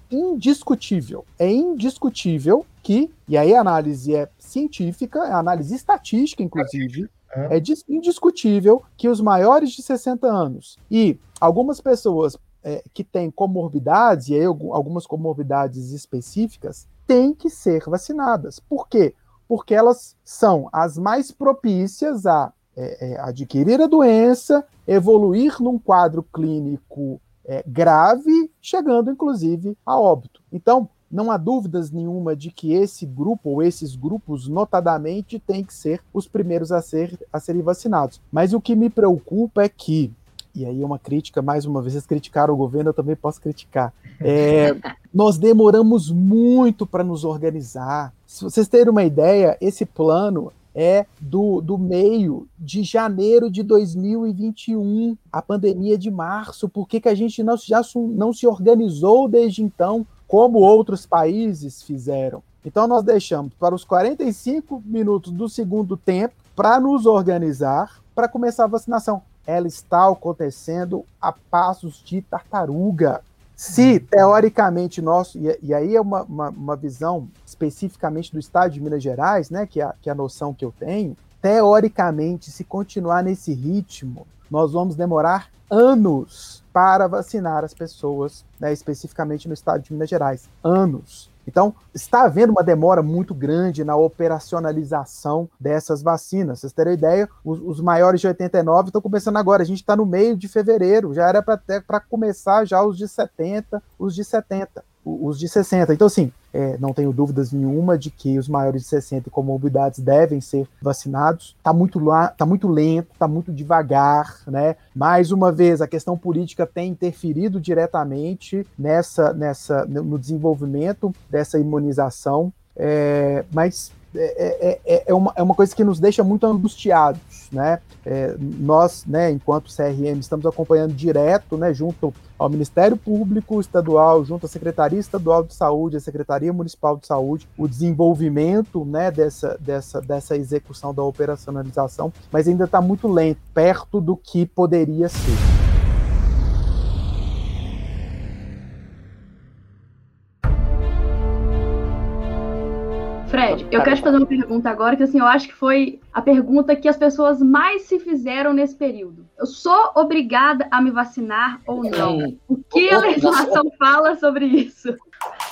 indiscutível, é indiscutível que, e aí a análise é científica, é análise estatística, inclusive, é. é indiscutível que os maiores de 60 anos e algumas pessoas é, que têm comorbidades, e aí algumas comorbidades específicas, têm que ser vacinadas. Por quê? Porque elas são as mais propícias a é, é, adquirir a doença, evoluir num quadro clínico é, grave, chegando inclusive a óbito. Então, não há dúvidas nenhuma de que esse grupo ou esses grupos, notadamente, têm que ser os primeiros a, ser, a serem vacinados. Mas o que me preocupa é que, e aí é uma crítica, mais uma vez, vocês criticaram o governo, eu também posso criticar. É, nós demoramos muito para nos organizar. Se vocês terem uma ideia, esse plano é do, do meio de janeiro de 2021, a pandemia de março. Por que, que a gente não, já não se organizou desde então, como outros países fizeram? Então, nós deixamos para os 45 minutos do segundo tempo para nos organizar para começar a vacinação. Ela está acontecendo a passos de tartaruga. Se, teoricamente, nosso. E, e aí é uma, uma, uma, visão especificamente do estado de Minas Gerais, né, que é, que é a noção que eu tenho. Teoricamente, se continuar nesse ritmo, nós vamos demorar anos para vacinar as pessoas, né, especificamente no estado de Minas Gerais. Anos. Então, está havendo uma demora muito grande na operacionalização dessas vacinas. Vocês terem ideia, os, os maiores de 89 estão começando agora. A gente está no meio de fevereiro, já era para começar já os de 70, os de 70 os de 60. Então, assim, é, não tenho dúvidas nenhuma de que os maiores de 60 e comorbidades devem ser vacinados. Está muito, lá, tá muito lento, está muito devagar, né? Mais uma vez, a questão política tem interferido diretamente nessa, nessa, no desenvolvimento dessa imunização. É, mas é, é, é, uma, é uma coisa que nos deixa muito angustiados, né? É, nós, né, enquanto CRM, estamos acompanhando direto, né, junto ao Ministério Público Estadual, junto à Secretaria Estadual de Saúde, à Secretaria Municipal de Saúde, o desenvolvimento, né, dessa, dessa, dessa execução da operacionalização, mas ainda está muito lento, perto do que poderia ser. Fred, eu quero te fazer uma pergunta agora, que assim, eu acho que foi a pergunta que as pessoas mais se fizeram nesse período. Eu sou obrigada a me vacinar ou não? O que a legislação fala sobre isso?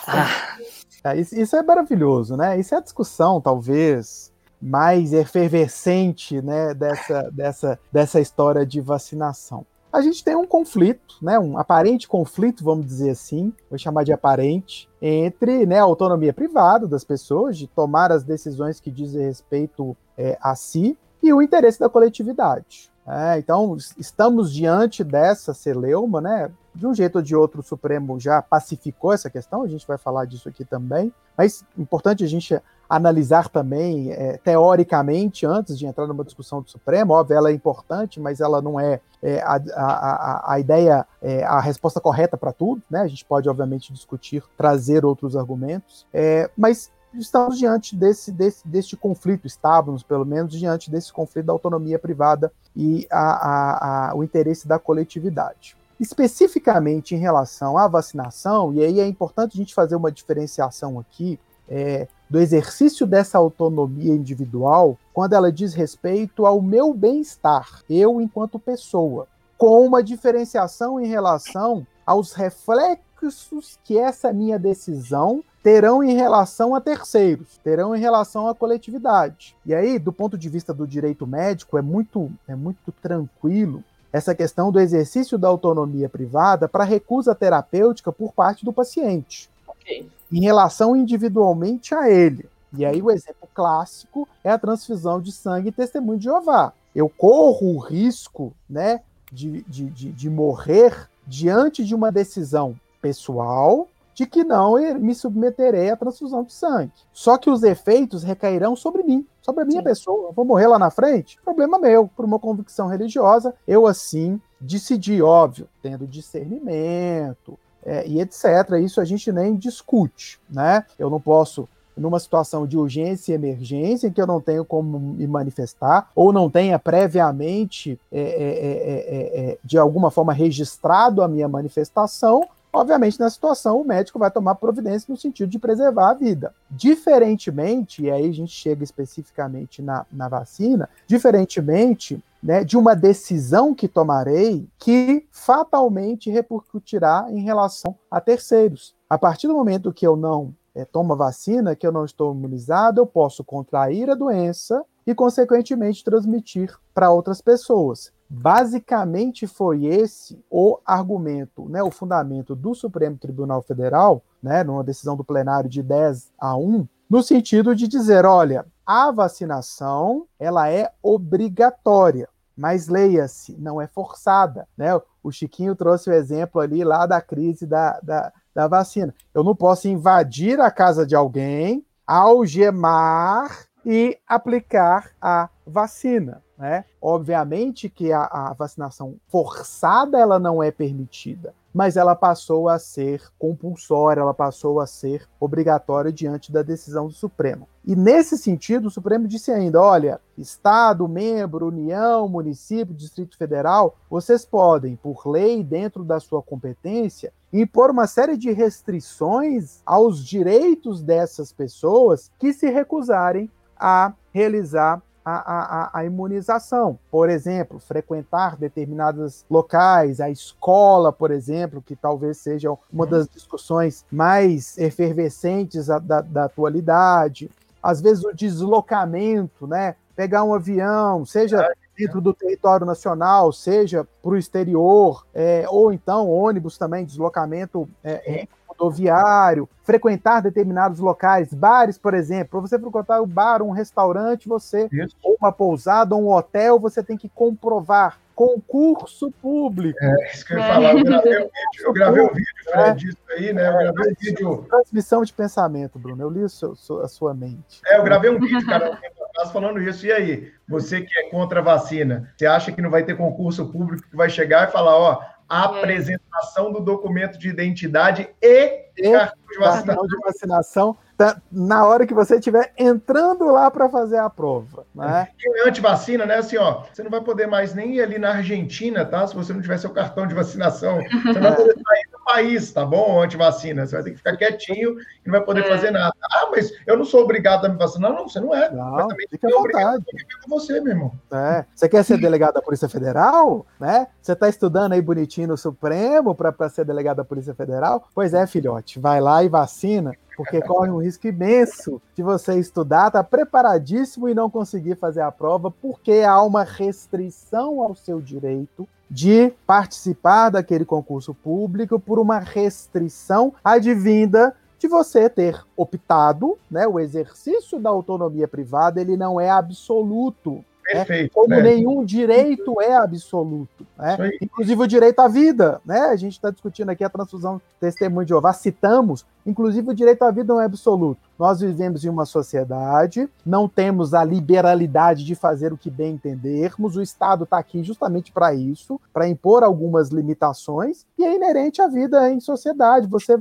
Ah. É, isso é maravilhoso, né? Isso é a discussão, talvez, mais efervescente né, dessa, dessa, dessa história de vacinação a gente tem um conflito, né, um aparente conflito, vamos dizer assim, vou chamar de aparente, entre né, a autonomia privada das pessoas de tomar as decisões que dizem respeito é, a si e o interesse da coletividade. É, então, estamos diante dessa celeuma, né? De um jeito ou de outro, o Supremo já pacificou essa questão, a gente vai falar disso aqui também, mas importante a gente analisar também, é, teoricamente, antes de entrar numa discussão do Supremo, óbvio, ela é importante, mas ela não é, é a, a, a, ideia, é, a resposta correta para tudo, né? A gente pode, obviamente, discutir, trazer outros argumentos, é, mas estamos diante desse, desse, deste conflito, estávamos pelo menos diante desse conflito da autonomia privada e a, o interesse da coletividade. Especificamente em relação à vacinação, e aí é importante a gente fazer uma diferenciação aqui é, do exercício dessa autonomia individual quando ela diz respeito ao meu bem-estar, eu enquanto pessoa, com uma diferenciação em relação aos reflexos que essa minha decisão terão em relação a terceiros, terão em relação à coletividade. E aí, do ponto de vista do direito médico, é muito, é muito tranquilo essa questão do exercício da autonomia privada para recusa terapêutica por parte do paciente. Okay. Em relação individualmente a ele. E aí o exemplo clássico é a transfusão de sangue e testemunho de Jeová. Eu corro o risco né, de, de, de, de morrer diante de uma decisão pessoal de que não me submeterei à transfusão de sangue. Só que os efeitos recairão sobre mim, sobre a minha Sim. pessoa. Eu vou morrer lá na frente? Problema meu, por uma convicção religiosa. Eu, assim, decidi, óbvio, tendo discernimento é, e etc. Isso a gente nem discute, né? Eu não posso numa situação de urgência e emergência, em que eu não tenho como me manifestar, ou não tenha previamente, é, é, é, de alguma forma, registrado a minha manifestação, Obviamente, na situação, o médico vai tomar providência no sentido de preservar a vida. Diferentemente, e aí a gente chega especificamente na, na vacina, diferentemente né, de uma decisão que tomarei que fatalmente repercutirá em relação a terceiros. A partir do momento que eu não é, tomo a vacina, que eu não estou imunizado, eu posso contrair a doença e, consequentemente, transmitir para outras pessoas. Basicamente foi esse o argumento, né, o fundamento do Supremo Tribunal Federal, né, numa decisão do plenário de 10 a 1, no sentido de dizer, olha, a vacinação ela é obrigatória, mas leia-se, não é forçada, né? O Chiquinho trouxe o exemplo ali lá da crise da, da, da vacina. Eu não posso invadir a casa de alguém, algemar e aplicar a vacina. Né? Obviamente que a, a, vacinação forçada ela não é permitida, mas ela passou a ser compulsória, ela passou a ser obrigatória diante da decisão do Supremo. E nesse sentido, o Supremo disse ainda: olha, Estado, membro, União, município, Distrito Federal, vocês podem, por lei, dentro da sua competência, impor uma série de restrições aos direitos dessas pessoas que se recusarem a realizar a, a, a, imunização. Por exemplo, frequentar determinados locais, a escola, por exemplo, que talvez seja uma das discussões mais efervescentes da, da atualidade. Às vezes o deslocamento, né? Pegar um avião, seja dentro do território nacional, seja para o exterior, é, ou então ônibus também, deslocamento é, é, rodoviário, frequentar determinados locais, bares, por exemplo. Para você frequentar o bar, um restaurante, você, Isso. ou uma pousada, ou um hotel, você tem que comprovar concurso público. É isso que eu ia falar. Eu gravei um vídeo, eu gravei um vídeo né, disso aí, né? Eu gravei um vídeo. Transmissão de pensamento, Bruno. Eu li a sua, a sua mente. É, eu gravei um vídeo, cara, um tempo atrás falando isso. E aí, você que é contra a vacina, você acha que não vai ter concurso público que vai chegar e falar, ó, a é. apresentação do documento de identidade e, e cartão de vacinação. Cartão de vacinação tá, na hora que você estiver entrando lá para fazer a prova. Né? E antivacina, né? Assim, ó, você não vai poder mais nem ir ali na Argentina, tá? Se você não tiver seu cartão de vacinação, você não vai poder sair do país, tá bom? Antivacina. Você vai ter que ficar quietinho e não vai poder é. fazer nada. Ah, mas eu não sou obrigado a me vacinar. Não, você não é. Não, fica à vontade. com você, meu irmão. É. Você quer ser delegado da Polícia Federal? Né? Você está estudando aí bonitinho no Supremo para ser delegado da Polícia Federal? Pois é, filhote. Vai lá e vacina porque corre um risco imenso de você estudar, tá preparadíssimo e não conseguir fazer a prova, porque há uma restrição ao seu direito de participar daquele concurso público por uma restrição advinda de você ter optado, né, o exercício da autonomia privada, ele não é absoluto. Perfeito. Como né? nenhum direito é absoluto. Né? Inclusive o direito à vida. Né? A gente está discutindo aqui a transfusão testemunho de Jeová, citamos, inclusive o direito à vida não é absoluto. Nós vivemos em uma sociedade, não temos a liberalidade de fazer o que bem entendermos, o Estado está aqui justamente para isso, para impor algumas limitações, e é inerente à vida em sociedade. Você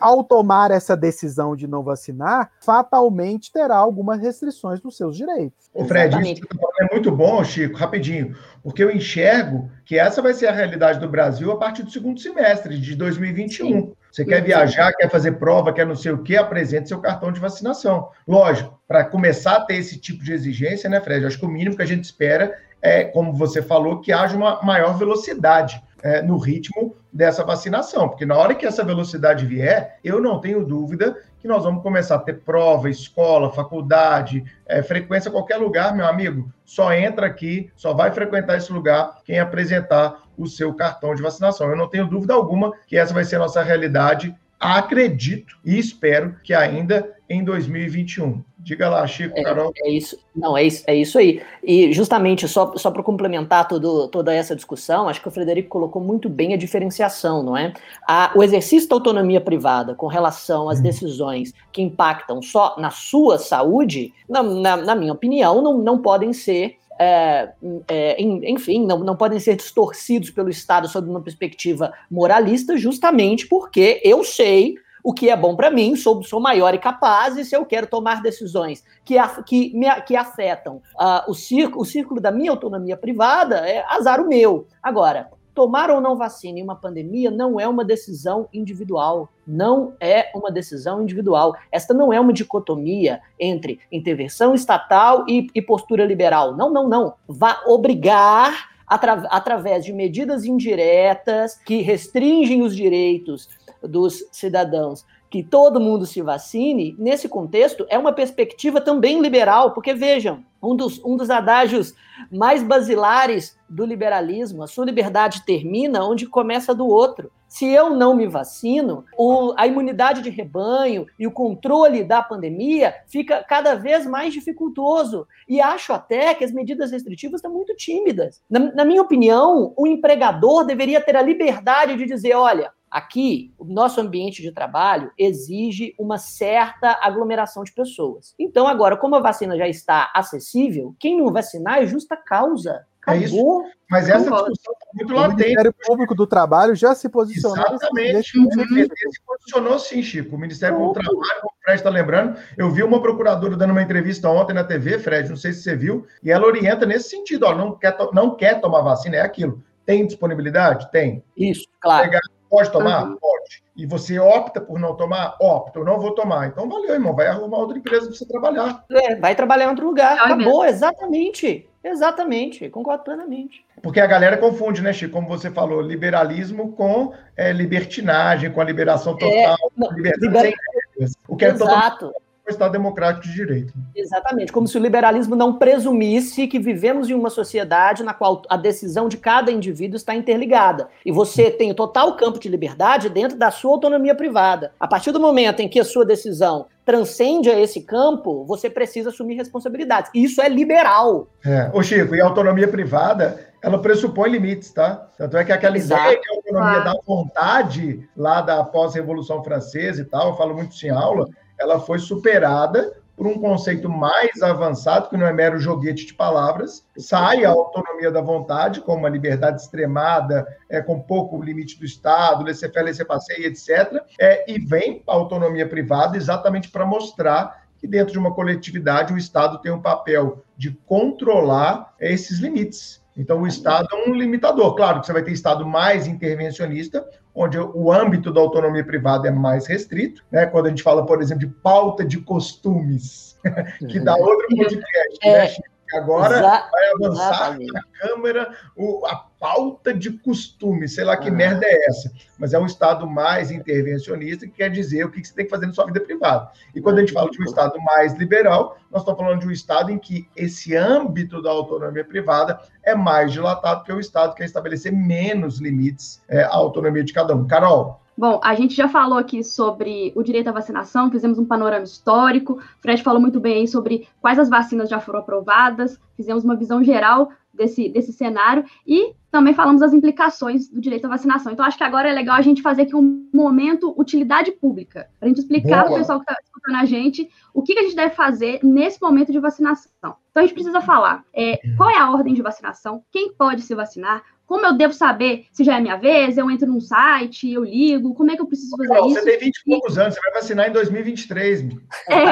ao tomar essa decisão de não vacinar, fatalmente terá algumas restrições dos seus direitos. O Fred, isso é muito bom, Chico, rapidinho, porque eu enxergo que essa vai ser a realidade do Brasil a partir do segundo semestre de 2021. Sim. Você quer viajar, quer fazer prova, quer não sei o que, apresente seu cartão de vacinação. Lógico, para começar a ter esse tipo de exigência, né, Fred? Acho que o mínimo que a gente espera é, como você falou, que haja uma maior velocidade é, no ritmo dessa vacinação, porque na hora que essa velocidade vier, eu não tenho dúvida que nós vamos começar a ter prova, escola, faculdade, é, frequência, qualquer lugar, meu amigo, só entra aqui, só vai frequentar esse lugar quem apresentar o seu cartão de vacinação. Eu não tenho dúvida alguma que essa vai ser a nossa realidade acredito e espero que ainda em 2021. Diga lá, Chico, é, Carol. É isso, não, é isso, é isso aí. E justamente, só, só para complementar todo, toda essa discussão, acho que o Frederico colocou muito bem a diferenciação, não é? A, o exercício da autonomia privada com relação às hum. decisões que impactam só na sua saúde, na, na, na minha opinião, não, não podem ser é, é, enfim, não, não podem ser distorcidos pelo Estado sob uma perspectiva moralista, justamente porque eu sei o que é bom para mim, sou, sou maior e capaz, e se eu quero tomar decisões que, que, me, que afetam uh, o, círculo, o círculo da minha autonomia privada, é azar o meu. Agora, Tomar ou não vacina em uma pandemia não é uma decisão individual. Não é uma decisão individual. Esta não é uma dicotomia entre intervenção estatal e, e postura liberal. Não, não, não. Vá obrigar, atra, através de medidas indiretas que restringem os direitos dos cidadãos, que todo mundo se vacine, nesse contexto, é uma perspectiva também liberal, porque vejam, um dos, um dos adágios mais basilares do liberalismo. A sua liberdade termina onde começa do outro. Se eu não me vacino, o, a imunidade de rebanho e o controle da pandemia fica cada vez mais dificultoso. E acho até que as medidas restritivas estão muito tímidas. Na, na minha opinião, o empregador deveria ter a liberdade de dizer: olha, Aqui, o nosso ambiente de trabalho exige uma certa aglomeração de pessoas. Então, agora, como a vacina já está acessível, quem não vacinar é justa causa. Acabou. É isso. Mas essa discussão está muito latente. O Ministério Público do Trabalho já se posicionou. Exatamente. O MPT se posicionou sim, Chico. O Ministério Público do Trabalho, como o Fred está lembrando, eu vi uma procuradora dando uma entrevista ontem na TV, Fred, não sei se você viu, e ela orienta nesse sentido, ó, não quer, não quer tomar vacina, é aquilo. Tem disponibilidade? Tem. Isso, claro. Pegar Pode tomar? Uhum. Pode. E você opta por não tomar? Opta, eu não vou tomar. Então valeu, irmão, vai arrumar outra empresa para você trabalhar. É, vai trabalhar em outro lugar. É Acabou, exatamente. Exatamente, concordo plenamente. Porque a galera confunde, né, Chico? Como você falou, liberalismo com é, libertinagem, com a liberação total, é, não, liberdade liber... sem regras. O que é Exato o Estado democrático de direito. Exatamente, como se o liberalismo não presumisse que vivemos em uma sociedade na qual a decisão de cada indivíduo está interligada. E você tem o total campo de liberdade dentro da sua autonomia privada. A partir do momento em que a sua decisão transcende a esse campo, você precisa assumir responsabilidades. Isso é liberal. É. Ô Chico, e a autonomia privada, ela pressupõe limites, tá? Tanto é que aquela Exato. ideia que a autonomia ah. da vontade, lá da pós-revolução francesa e tal, eu falo muito isso em aula, ela foi superada por um conceito mais avançado, que não é mero joguete de palavras, sai a autonomia da vontade, como uma liberdade extremada, é, com pouco limite do Estado, laissez-faire, laissez-passer, etc., é, e vem a autonomia privada exatamente para mostrar que dentro de uma coletividade o Estado tem um papel de controlar esses limites. Então, o Estado é um limitador. Claro que você vai ter Estado mais intervencionista, onde o âmbito da autonomia privada é mais restrito, né? Quando a gente fala, por exemplo, de pauta de costumes, que dá outro podcast, né, é, né, Agora vai avançar na Câmara o, a falta de costume, sei lá que ah. merda é essa, mas é um Estado mais intervencionista que quer dizer o que você tem que fazer na sua vida privada. E quando a gente fala de um Estado mais liberal, nós estamos falando de um Estado em que esse âmbito da autonomia privada é mais dilatado, que o Estado quer estabelecer menos limites é, à autonomia de cada um. Carol, Bom, a gente já falou aqui sobre o direito à vacinação, fizemos um panorama histórico. Fred falou muito bem aí sobre quais as vacinas já foram aprovadas, fizemos uma visão geral desse, desse cenário e também falamos das implicações do direito à vacinação. Então, acho que agora é legal a gente fazer aqui um momento utilidade pública, para a gente explicar para o pessoal que está escutando a gente o que, que, a gente deve fazer nesse momento de vacinação. Então, a gente precisa falar é, qual é a ordem de vacinação, quem pode se vacinar, como eu devo saber se já é minha vez? Eu entro num site, eu ligo, como é que eu preciso fazer Não, isso? Você tem 20 e poucos anos, você vai vacinar em 2023. É,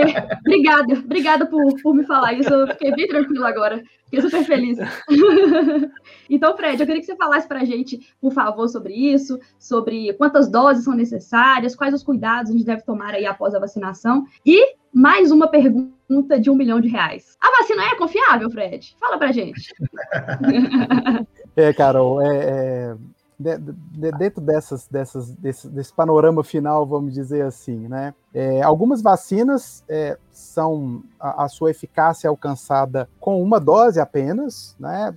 é, obrigada, obrigada por, por me falar isso, eu fiquei bem tranquilo agora, fiquei super feliz. então, Fred, eu queria que você falasse para a gente, por favor, sobre isso, sobre quantas doses são necessárias, quais os cuidados a gente deve tomar aí após a vacinação e mais uma pergunta de um milhão de reais. A vacina é confiável, Fred? Fala pra gente. é, Carol, é, é, de, de, dentro dessas, dessas, desse, desse, panorama final, vamos dizer assim, né? É, algumas vacinas é, são a, a, sua eficácia é alcançada com uma dose apenas, né?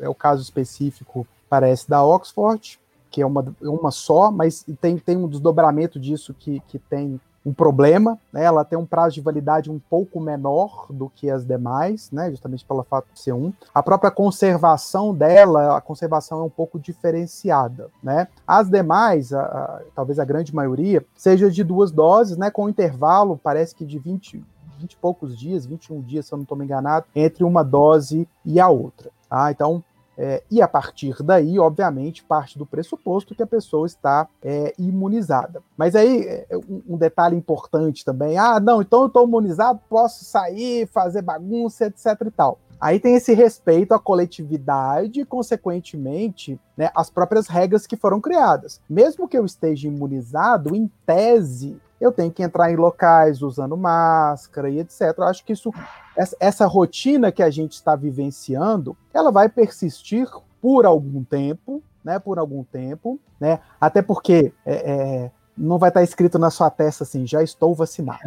É o caso específico, parece, da Oxford, que é uma, uma só, mas tem, tem um desdobramento disso que, que tem um problema, né? ela tem um prazo de validade um pouco menor do que as demais, né? justamente pelo fato de ser um. A própria conservação dela, a conservação é um pouco diferenciada. Né? As demais, a, a, talvez a grande maioria, seja de duas doses, né? com intervalo, parece que de 20, 20 e poucos dias, 21 dias, se eu não estou me enganado, entre uma dose e a outra. Ah, então, é, e a partir daí, obviamente, parte do pressuposto que a pessoa está é, imunizada. Mas aí, é, um, um, detalhe importante também: ah, não, então eu estou imunizado, posso sair, fazer bagunça, etc e tal. Aí tem esse respeito à coletividade e, consequentemente, né, as próprias regras que foram criadas. Mesmo que eu esteja imunizado, em tese, eu tenho que entrar em locais usando máscara e etc. Eu acho que isso, essa, rotina que a gente está vivenciando, ela vai persistir por algum tempo, né? Por algum tempo, né? Até porque é, é, não vai estar escrito na sua testa assim, já estou vacinado.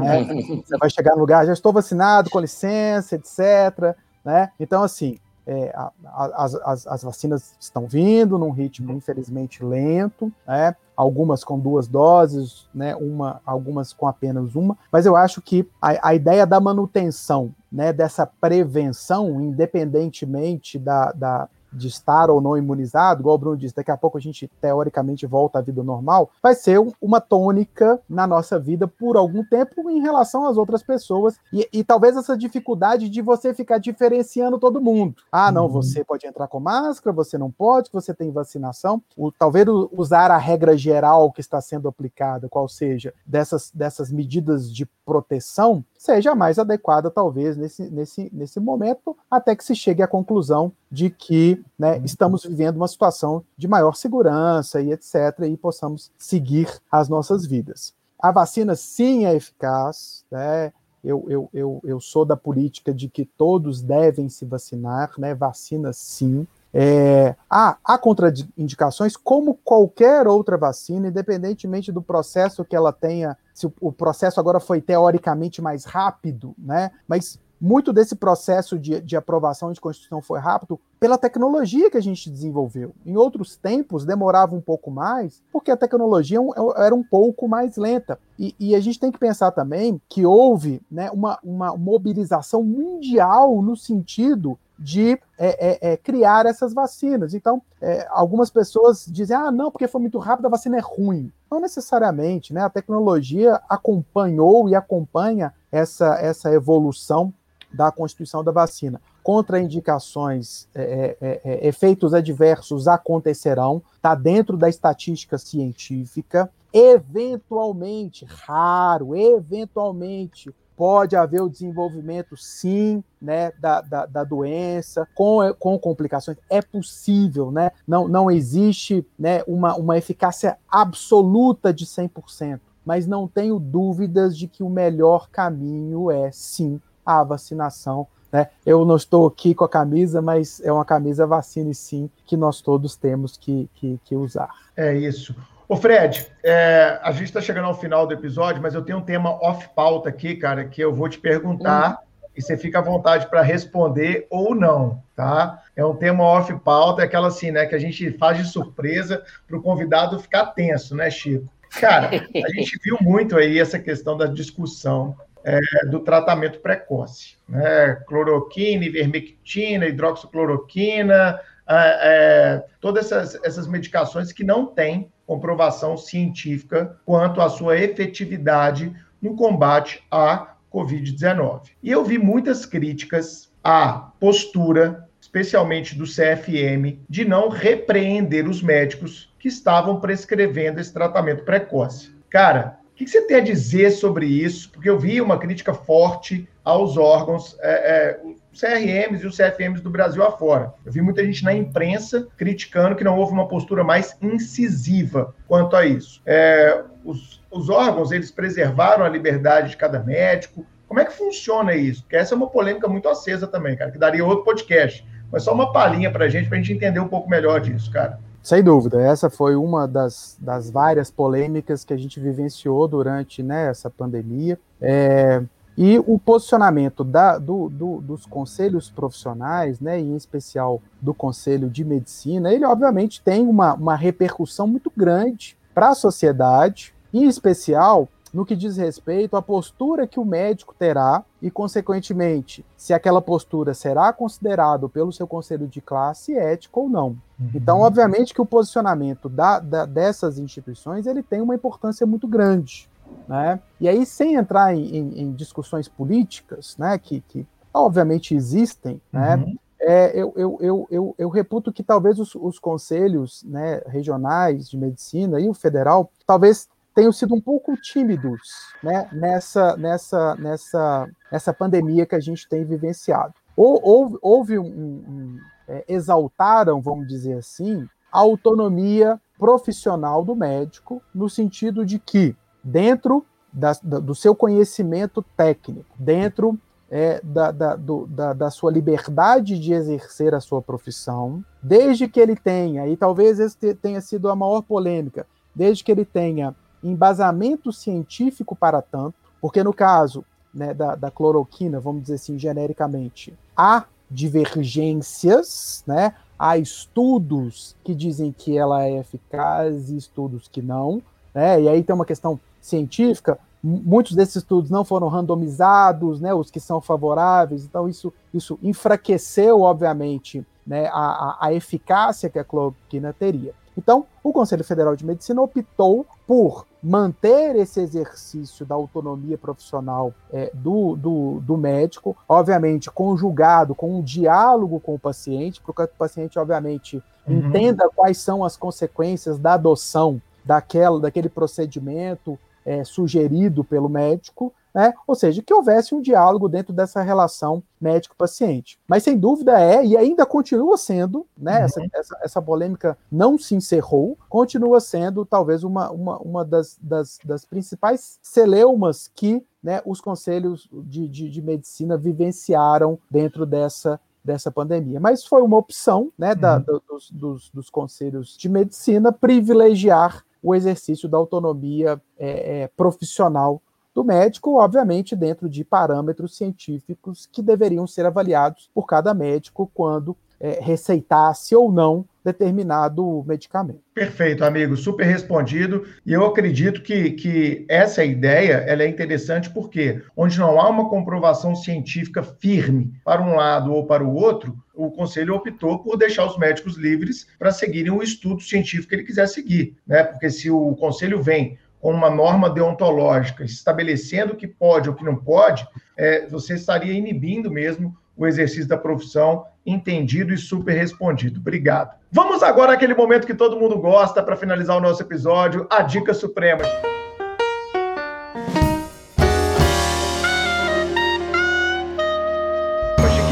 Né? Você vai chegar no lugar, já estou vacinado, com licença, etc. Né? Então, assim, é, a, a, as, as, vacinas estão vindo num ritmo, infelizmente, lento, né? algumas com duas doses, né? uma, algumas com apenas uma, mas eu acho que a, a ideia da manutenção né, dessa prevenção, independentemente da, da, de estar ou não imunizado, igual o Bruno disse, daqui a pouco a gente teoricamente volta à vida normal, vai ser uma tônica na nossa vida por algum tempo em relação às outras pessoas e, e talvez essa dificuldade de você ficar diferenciando todo mundo. Ah, não, uhum. você pode entrar com máscara, você não pode, você tem vacinação. O, talvez usar a regra geral que está sendo aplicada, qual seja, dessas, dessas medidas de proteção, seja mais adequada, talvez, nesse, nesse, nesse momento, até que se chegue à conclusão de que né, uhum. estamos vivendo uma situação de maior segurança e etc., e possamos seguir as nossas vidas. A vacina, sim, é eficaz, né? Eu, eu, eu, eu sou da política de que todos devem se vacinar, né? Vacina, sim. É, há, há contraindicações, como qualquer outra vacina, independentemente do processo que ela tenha, se o, o processo agora foi teoricamente mais rápido, né? Mas muito desse processo de, de aprovação de Constituição foi rápido pela tecnologia que a gente desenvolveu. Em outros tempos, demorava um pouco mais, porque a tecnologia é era um pouco mais lenta. E, e a gente tem que pensar também que houve né, uma, uma mobilização mundial no sentido de é, é, é, criar essas vacinas. Então, é, algumas pessoas dizem, ah, não, porque foi muito rápido, a vacina é ruim. Não necessariamente, né? A tecnologia acompanhou e acompanha essa, essa evolução da constituição da vacina. Contraindicações, é, é, é, efeitos adversos acontecerão, está dentro da estatística científica. Eventualmente, raro, eventualmente, pode haver o desenvolvimento, sim, né, da, da, da, doença, com, com complicações. É possível, né? Não, não existe né, uma, uma eficácia absoluta de 100%, mas não tenho dúvidas de que o melhor caminho é, sim, a vacinação Né? Eu não estou aqui com a camisa, mas é uma camisa vacina sim que nós todos temos que, que, que usar. É isso. Ô Fred, é, a gente está chegando ao final do episódio, mas eu tenho um tema off-pauta aqui, cara, que eu vou te perguntar hum. e você fica à vontade para responder ou não, tá? É um tema off-pauta, é aquela assim, né, que a gente faz de surpresa para o convidado ficar tenso, né, Chico? Cara, a gente viu muito aí essa questão da discussão é, do tratamento precoce, né? Cloroquina, ivermectina, hidroxicloroquina, é, é, todas essas, essas medicações que não têm comprovação científica quanto à sua efetividade no combate à Covid-19. E eu vi muitas críticas à postura, especialmente do CFM, de não repreender os médicos que estavam prescrevendo esse tratamento precoce. Cara, o que você tem a dizer sobre isso? Porque eu vi uma crítica forte aos órgãos, é, é, CRMs e os CFMs do Brasil afora. Eu vi muita gente na imprensa criticando que não houve uma postura mais incisiva quanto a isso. É, os, os órgãos, eles preservaram a liberdade de cada médico. Como é que funciona isso? Porque essa é uma polêmica muito acesa também, cara, que daria outro podcast. Mas só uma palhinha para a gente, para a gente entender um pouco melhor disso, cara. Sem dúvida, essa foi uma das, das várias polêmicas que a gente vivenciou durante né, essa pandemia. É, e o posicionamento da, do, do, dos conselhos profissionais, né, em especial do Conselho de Medicina, ele obviamente tem uma, uma repercussão muito grande para a sociedade, em especial no que diz respeito à postura que o médico terá e, consequentemente, se aquela postura será considerado pelo seu conselho de classe ético ou não. Uhum. Então, obviamente que o posicionamento da, da, dessas instituições ele tem uma importância muito grande. Né? E aí, sem entrar em, em, em discussões políticas, né, que, que obviamente existem, né, uhum. é, eu, eu, eu, eu, eu, reputo que talvez os, os conselhos né, regionais de medicina e o federal talvez tenham sido um pouco tímidos né, nessa, nessa, nessa, nessa pandemia que a gente tem vivenciado. Ou, houve, houve um, um é, exaltaram, vamos dizer assim, a autonomia profissional do médico, no sentido de que dentro da, da, do seu conhecimento técnico, dentro é, da, da, do, da, da, sua liberdade de exercer a sua profissão, desde que ele tenha, e talvez esse tenha sido a maior polêmica, desde que ele tenha embasamento científico para tanto, porque no caso né, da, da cloroquina, vamos dizer assim, genericamente, há divergências, né? Há estudos que dizem que ela é eficaz e estudos que não, né? E aí tem uma questão científica, muitos desses estudos não foram randomizados, né, os que são favoráveis, então isso, isso enfraqueceu, obviamente, né, a, a eficácia que a cloroquina teria. Então, o Conselho Federal de Medicina optou por manter esse exercício da autonomia profissional é, do, do, do, médico, obviamente conjugado com um diálogo com o paciente, para que o paciente, obviamente, uhum. entenda quais são as consequências da adoção daquela, daquele procedimento é, sugerido pelo médico, né? ou seja, que houvesse um diálogo dentro dessa relação médico-paciente. Mas sem dúvida é, e ainda continua sendo, né? Uhum. Essa, essa, essa, polêmica não se encerrou, continua sendo talvez uma, uma, uma das, das, das principais celeumas que né, os conselhos de, de, de medicina vivenciaram dentro dessa dessa pandemia. Mas foi uma opção né, da, uhum. dos, dos, dos, conselhos de medicina privilegiar o exercício da autonomia é, é, profissional do médico, obviamente dentro de parâmetros científicos que deveriam ser avaliados por cada médico quando é, receitasse ou não determinado medicamento. Perfeito, amigo, super respondido. E eu acredito que, que essa ideia ela é interessante porque, onde não há uma comprovação científica firme para um lado ou para o outro, o conselho optou por deixar os médicos livres para seguirem o estudo científico que ele quiser seguir, né? Porque se o conselho vem com uma norma deontológica estabelecendo o que pode ou o que não pode, é, você estaria inibindo mesmo o exercício da profissão, entendido e super respondido. Obrigado. Vamos agora àquele momento que todo mundo gosta para finalizar o nosso episódio, a dica suprema.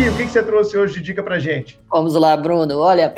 O que, que você trouxe hoje de dica para gente? Vamos lá, Bruno. Olha,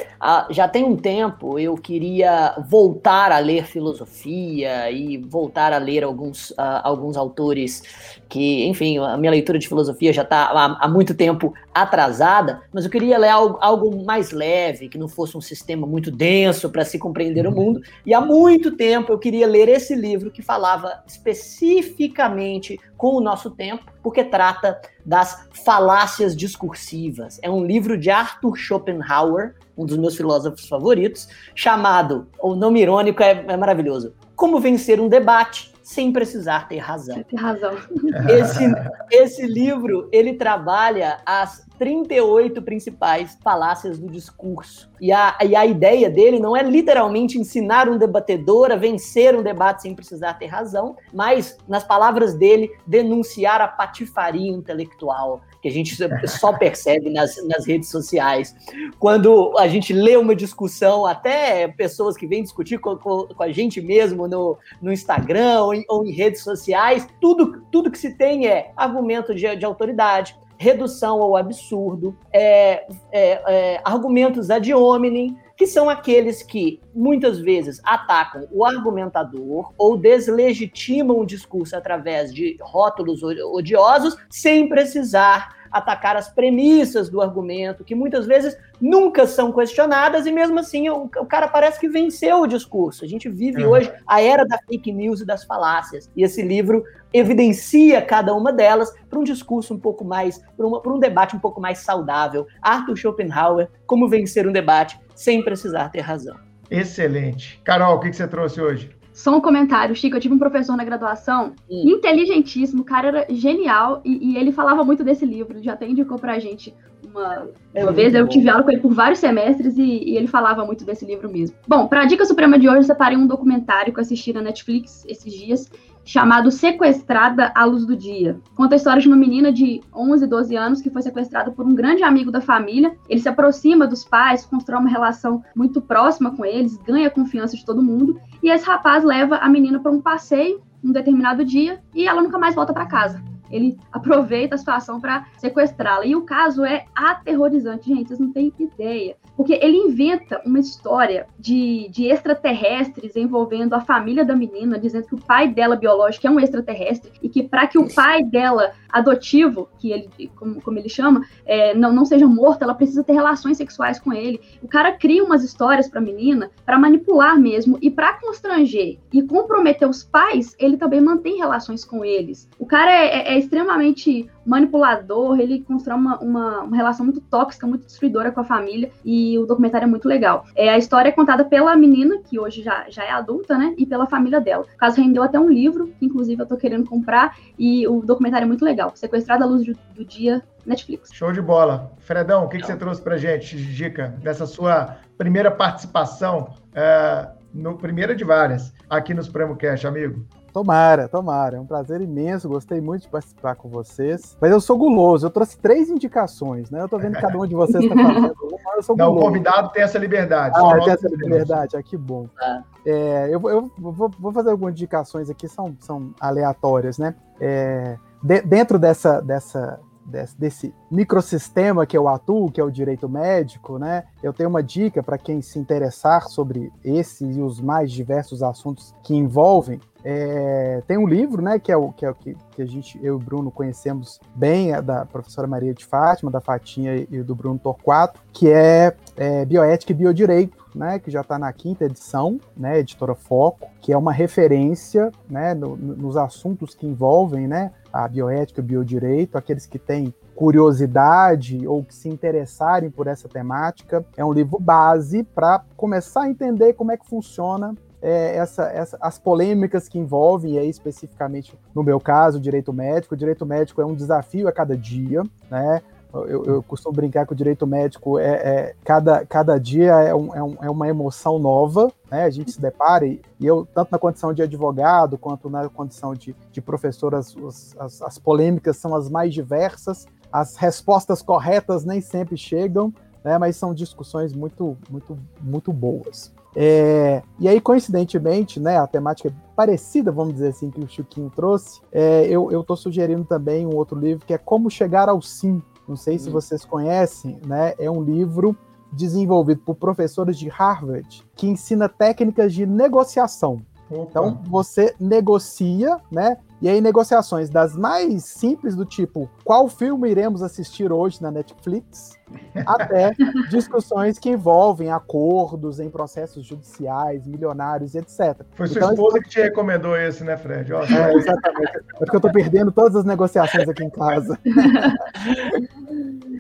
já tem um tempo eu queria voltar a ler filosofia e voltar a ler alguns, uh, alguns autores que, enfim, a minha leitura de filosofia já está há, há, muito tempo atrasada, mas eu queria ler algo, algo mais leve, que não fosse um sistema muito denso para se compreender o mundo. E há muito tempo eu queria ler esse livro que falava especificamente com o nosso tempo, porque trata das falácias discursivas. É um livro de Arthur Schopenhauer, um dos meus filósofos favoritos, chamado, o nome irônico é, é maravilhoso, Como Vencer um Debate sem precisar ter razão. Ter razão. Esse, esse livro, ele trabalha as 38 principais falácias do discurso. E a, e a ideia dele não é literalmente ensinar um debatedor a vencer um debate sem precisar ter razão, mas, nas palavras dele, denunciar a patifaria intelectual que a gente só percebe nas, nas redes sociais. Quando a gente lê uma discussão, até pessoas que vêm discutir com, com, com a gente mesmo no, no Instagram ou em, ou em, redes sociais, tudo, tudo que se tem é argumento de, de autoridade, redução ao absurdo, é, é, é, argumentos ad hominem, que são aqueles que muitas vezes atacam o argumentador ou deslegitimam o discurso através de rótulos odiosos, sem precisar atacar as premissas do argumento, que muitas vezes nunca são questionadas e mesmo assim o, o cara parece que venceu o discurso. A gente vive uhum. hoje a era da fake news e das falácias. E esse livro evidencia cada uma delas para um discurso um pouco mais, para um debate um pouco mais saudável. Arthur Schopenhauer, Como Vencer um Debate sem Precisar Ter Razão. Excelente. Carol, o que, que você trouxe hoje? Só um comentário, Chico. Eu tive um professor na graduação, hum. inteligentíssimo, o cara era genial, e, e, ele falava muito desse livro, já até indicou pra gente uma, é uma vez. Eu bom. tive aula com ele por vários semestres e, e, ele falava muito desse livro mesmo. Bom, pra Dica Suprema de hoje, eu separei um documentário que eu assisti na Netflix esses dias, chamado Sequestrada à Luz do Dia. Conta a história de uma menina de 11, 12 anos que foi sequestrada por um grande amigo da família. Ele se aproxima dos pais, constrói uma relação muito próxima com eles, ganha a confiança de todo mundo. E esse rapaz leva a menina para um passeio um determinado dia e ela nunca mais volta para casa. Ele aproveita a situação para sequestrá-la. E o caso é aterrorizante, gente, vocês não têm ideia. Porque ele inventa uma história de, de extraterrestres envolvendo a família da menina, dizendo que o pai dela biológico é um extraterrestre e que para que o pai dela adotivo, que ele, como, como ele chama, é, não, não seja morto, ela precisa ter relações sexuais com ele. O cara cria umas histórias para a menina para manipular mesmo e para constranger e comprometer os pais, ele também mantém relações com eles. O cara é, é, extremamente manipulador, ele constrói uma, uma, uma, relação muito tóxica, muito destruidora com a família, e o documentário é muito legal. É, a história é contada pela menina, que hoje já, já é adulta, né, e pela família dela. O caso rendeu até um livro, que inclusive eu tô querendo comprar, e o documentário é muito legal. Sequestrada à luz do, do dia, Netflix. Show de bola. Fredão, o que, que você trouxe pra gente, dica, dessa sua primeira participação, é, no primeira de várias, aqui no Supremo Cash, amigo? Tomara, tomara. É um prazer imenso. Gostei muito de participar com vocês. Mas eu sou guloso. Eu trouxe três indicações, né? Eu tô vendo que cada um de vocês está fazendo uma. Eu sou Não, guloso. o convidado tem essa liberdade. Ah, tem essa liberdade. Ah, que bom. É. É, eu, eu vou, vou, fazer algumas indicações aqui, são, são aleatórias, né? É, de, dentro dessa, dessa, desse, desse microsistema que eu atuo, que é o direito médico, né? Eu tenho uma dica para quem se interessar sobre esses e os mais diversos assuntos que envolvem é, tem um livro, né, que é o que, é o que, que, a gente, eu e o Bruno conhecemos bem, é da professora Maria de Fátima, da Fatinha e do Bruno Torquato, que é, é Bioética e Biodireito, né, que já está na quinta edição, né, editora Foco, que é uma referência, né, no, nos assuntos que envolvem, né, a bioética e o biodireito, aqueles que têm curiosidade ou que se interessarem por essa temática, é um livro base para começar a entender como é que funciona é, essa, essa, as polêmicas que envolvem, e aí especificamente no meu caso, o direito médico. O direito médico é um desafio a cada dia, né? Eu, eu costumo brincar que o direito médico é, é cada, cada dia é, um, é, um, é, uma emoção nova, né? A gente se depara, e, e, eu, tanto na condição de advogado quanto na condição de, de professor, as, as, as polêmicas são as mais diversas, as respostas corretas nem sempre chegam, né? Mas são discussões muito, muito, muito boas. É, e aí, coincidentemente, né, a temática é parecida, vamos dizer assim, que o Chiquinho trouxe, é, eu estou sugerindo também um outro livro que é Como Chegar ao Sim, não sei se hum. vocês conhecem, né? É um livro desenvolvido por professores de Harvard que ensina técnicas de negociação. Opa. Então você negocia, né? E aí, negociações das mais simples, do tipo, qual filme iremos assistir hoje na Netflix, até discussões que envolvem acordos em processos judiciais, milionários, etc. Foi sua então, esposa que te recomendou esse, né, Fred? Ó, é, exatamente. É porque eu estou perdendo todas as negociações aqui em casa.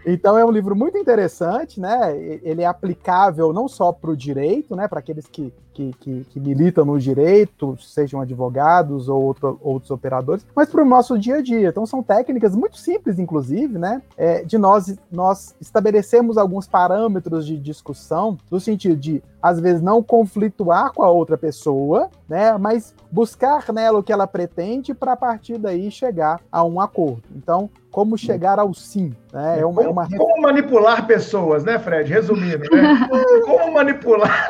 Então é um livro muito interessante, né? Ele é aplicável não só para o direito, né? Para aqueles que, que, que, que, militam no direito, sejam advogados ou outro, outros operadores, mas para o nosso dia a dia. Então são técnicas muito simples, inclusive, né? É, de nós, nós estabelecemos alguns parâmetros de discussão, no sentido de, às vezes, não conflituar com a outra pessoa, né? Mas buscar nela o que ela pretende para a partir daí chegar a um acordo. Então, como chegar ao sim. Né? É uma, como, é uma... como manipular pessoas, né, Fred? Resumindo, né? como manipular.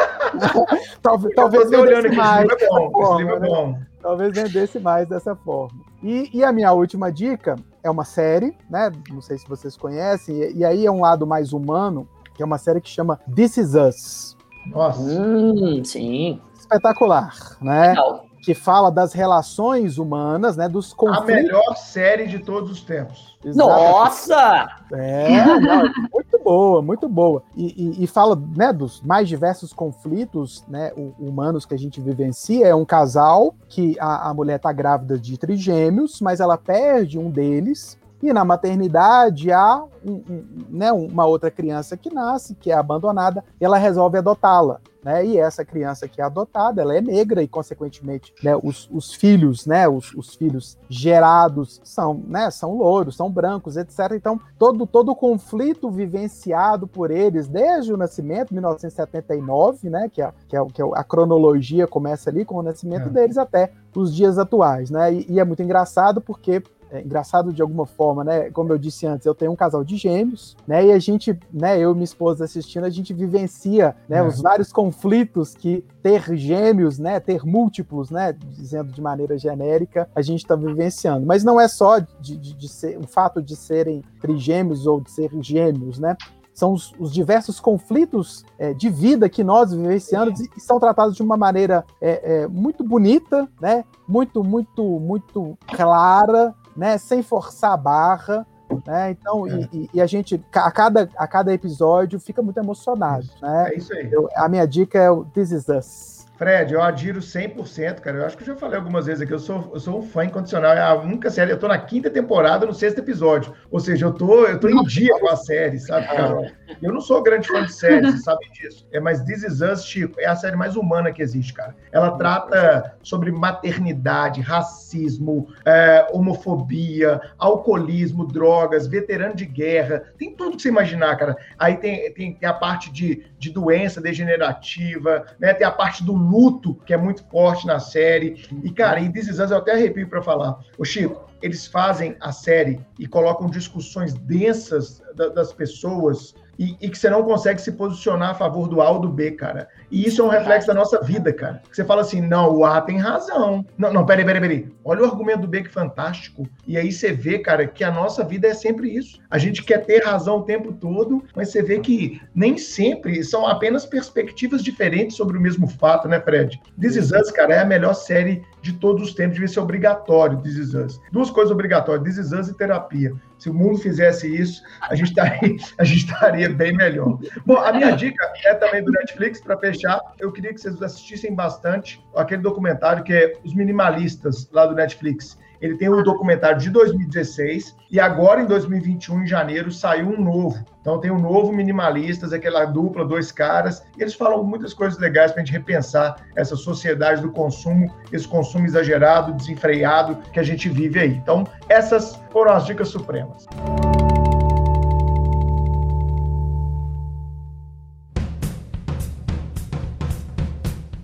talvez talvez vendesse mais dessa é forma. É né? Talvez vendesse mais dessa forma. E, e, a minha última dica é uma série, né? Não sei se vocês conhecem, e, e aí é um lado mais humano, que é uma série que chama This Is Us. Nossa. Hum, sim. Espetacular, né? Legal que fala das relações humanas, né, dos conflitos. A melhor série de todos os tempos. Nossa! É, não, muito boa, muito boa. E, e, e, fala, né, dos mais diversos conflitos, né, humanos que a gente vivencia. É um casal que a, a mulher está grávida de trigêmeos, mas ela perde um deles. E na maternidade há um, um, né, uma outra criança que nasce, que é abandonada, e ela resolve adotá-la né? E essa criança que é adotada, ela é negra e, consequentemente, né, os, os filhos, né, os, os filhos gerados são, né, são louros, são brancos, etc. Então, todo, todo o conflito vivenciado por eles desde o nascimento, 1979, né, que, é, que, é, que é a cronologia começa ali com o nascimento é. deles até os dias atuais, né? E, e é muito engraçado porque é engraçado de alguma forma, né? Como eu disse antes, eu tenho um casal de gêmeos, né? E a gente, né, eu e minha esposa assistindo, a gente vivencia, né, é. os vários conflitos que ter gêmeos, né, ter múltiplos, né, dizendo de maneira genérica, a gente está vivenciando. Mas não é só de, de, de ser o fato de serem trigêmeos ou de ser gêmeos, né? são os, os, diversos conflitos é, de vida que nós vivenciamos e, e são tratados de uma maneira é, é, muito bonita, né? Muito, muito, muito clara, né? Sem forçar a barra. Né? Então, é. e, e, a gente, a cada, a cada episódio, fica muito emocionado. Né? É isso aí. Eu, a minha dica é o This Is Us. Fred, eu adiro 100%, cara. Eu acho que eu já falei algumas vezes aqui, eu sou, eu sou um fã incondicional. É a única série, eu tô na quinta temporada, no sexto episódio. Ou seja, eu tô, eu tô em dia com a série, sabe, cara? Eu não sou grande fã de séries, você sabe disso. É, mas This Is Us, Chico, é a série mais humana que existe, cara. Ela trata sobre maternidade, racismo, é, homofobia, alcoolismo, drogas, veterano de guerra. Tem tudo que você imaginar, cara. Aí tem, tem, tem a parte de, de doença degenerativa, né? Tem a parte do luto, que é muito forte na série. E, cara, em This Is Us, eu até arrepio para falar. Ô, Chico, eles fazem a série e colocam discussões densas das pessoas e, e, que você não consegue se posicionar a favor do A ou do B, cara. E isso é um reflexo da nossa vida, cara. Você fala assim, não, o A tem razão. Não, não, peraí, peraí, peraí. Olha o argumento do B que fantástico. E aí você vê, cara, que a nossa vida é sempre isso. A gente quer ter razão o tempo todo, mas você vê que nem sempre são apenas perspectivas diferentes sobre o mesmo fato, né, Fred? This Is Us, cara, é a melhor série de todos os tempos. Devia ser obrigatório, This Is Us. Duas coisas obrigatórias, This Is Us e terapia. Se o mundo fizesse isso, a gente estaria, a gente estaria bem melhor. Bom, a minha dica é também do Netflix, para fechar. Eu queria que vocês assistissem bastante aquele documentário que é Os Minimalistas, lá do Netflix. Ele tem um documentário de 2016 e agora em 2021, em janeiro, saiu um novo. Então tem um novo Minimalistas, aquela dupla, dois caras, e eles falam muitas coisas legais para a gente repensar essa sociedade do consumo, esse consumo exagerado, desenfreado que a gente vive aí. Então, essas foram as dicas supremas.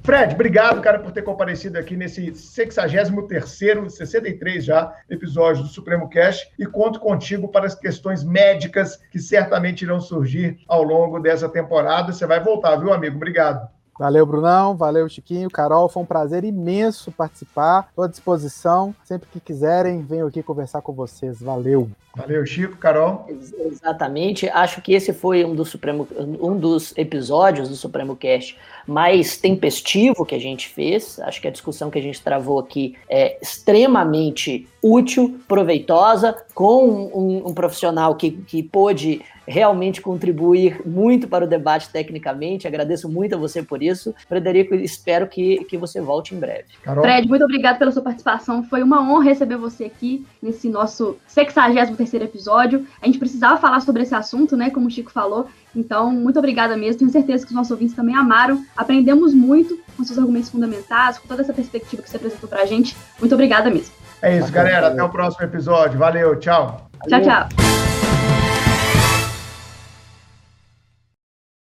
Fred, obrigado, cara, por ter comparecido aqui nesse 63º, 63 já, episódio do Supremo Cash e conto contigo para as questões médicas que certamente irão surgir ao longo dessa temporada. Você vai voltar, viu, amigo? Obrigado. Valeu, Brunão. Valeu, Chiquinho. Carol, foi um prazer imenso participar. Estou à disposição. Sempre que quiserem, venho aqui conversar com vocês. Valeu. Valeu, Chico, Carol. Exatamente. Acho que esse foi um dos, Supremo, um dos episódios do Supremo Cast mais tempestivo que a gente fez. Acho que a discussão que a gente travou aqui é extremamente útil, proveitosa, com um, um profissional que, que pôde realmente contribuir muito para o debate tecnicamente. Agradeço muito a você por isso. Frederico, espero que, que você volte em breve. Carol? Fred, muito obrigado pela sua participação. Foi uma honra receber você aqui nesse nosso 63 episódio. A gente precisava falar sobre esse assunto, né? Como o Chico falou. Então, muito obrigada mesmo. Tenho certeza que os nossos ouvintes também amaram. Aprendemos muito com seus argumentos fundamentais, com toda essa perspectiva que você apresentou para a gente. Muito obrigada mesmo. É isso, galera. Até o próximo episódio. Valeu, tchau. Tchau, tchau.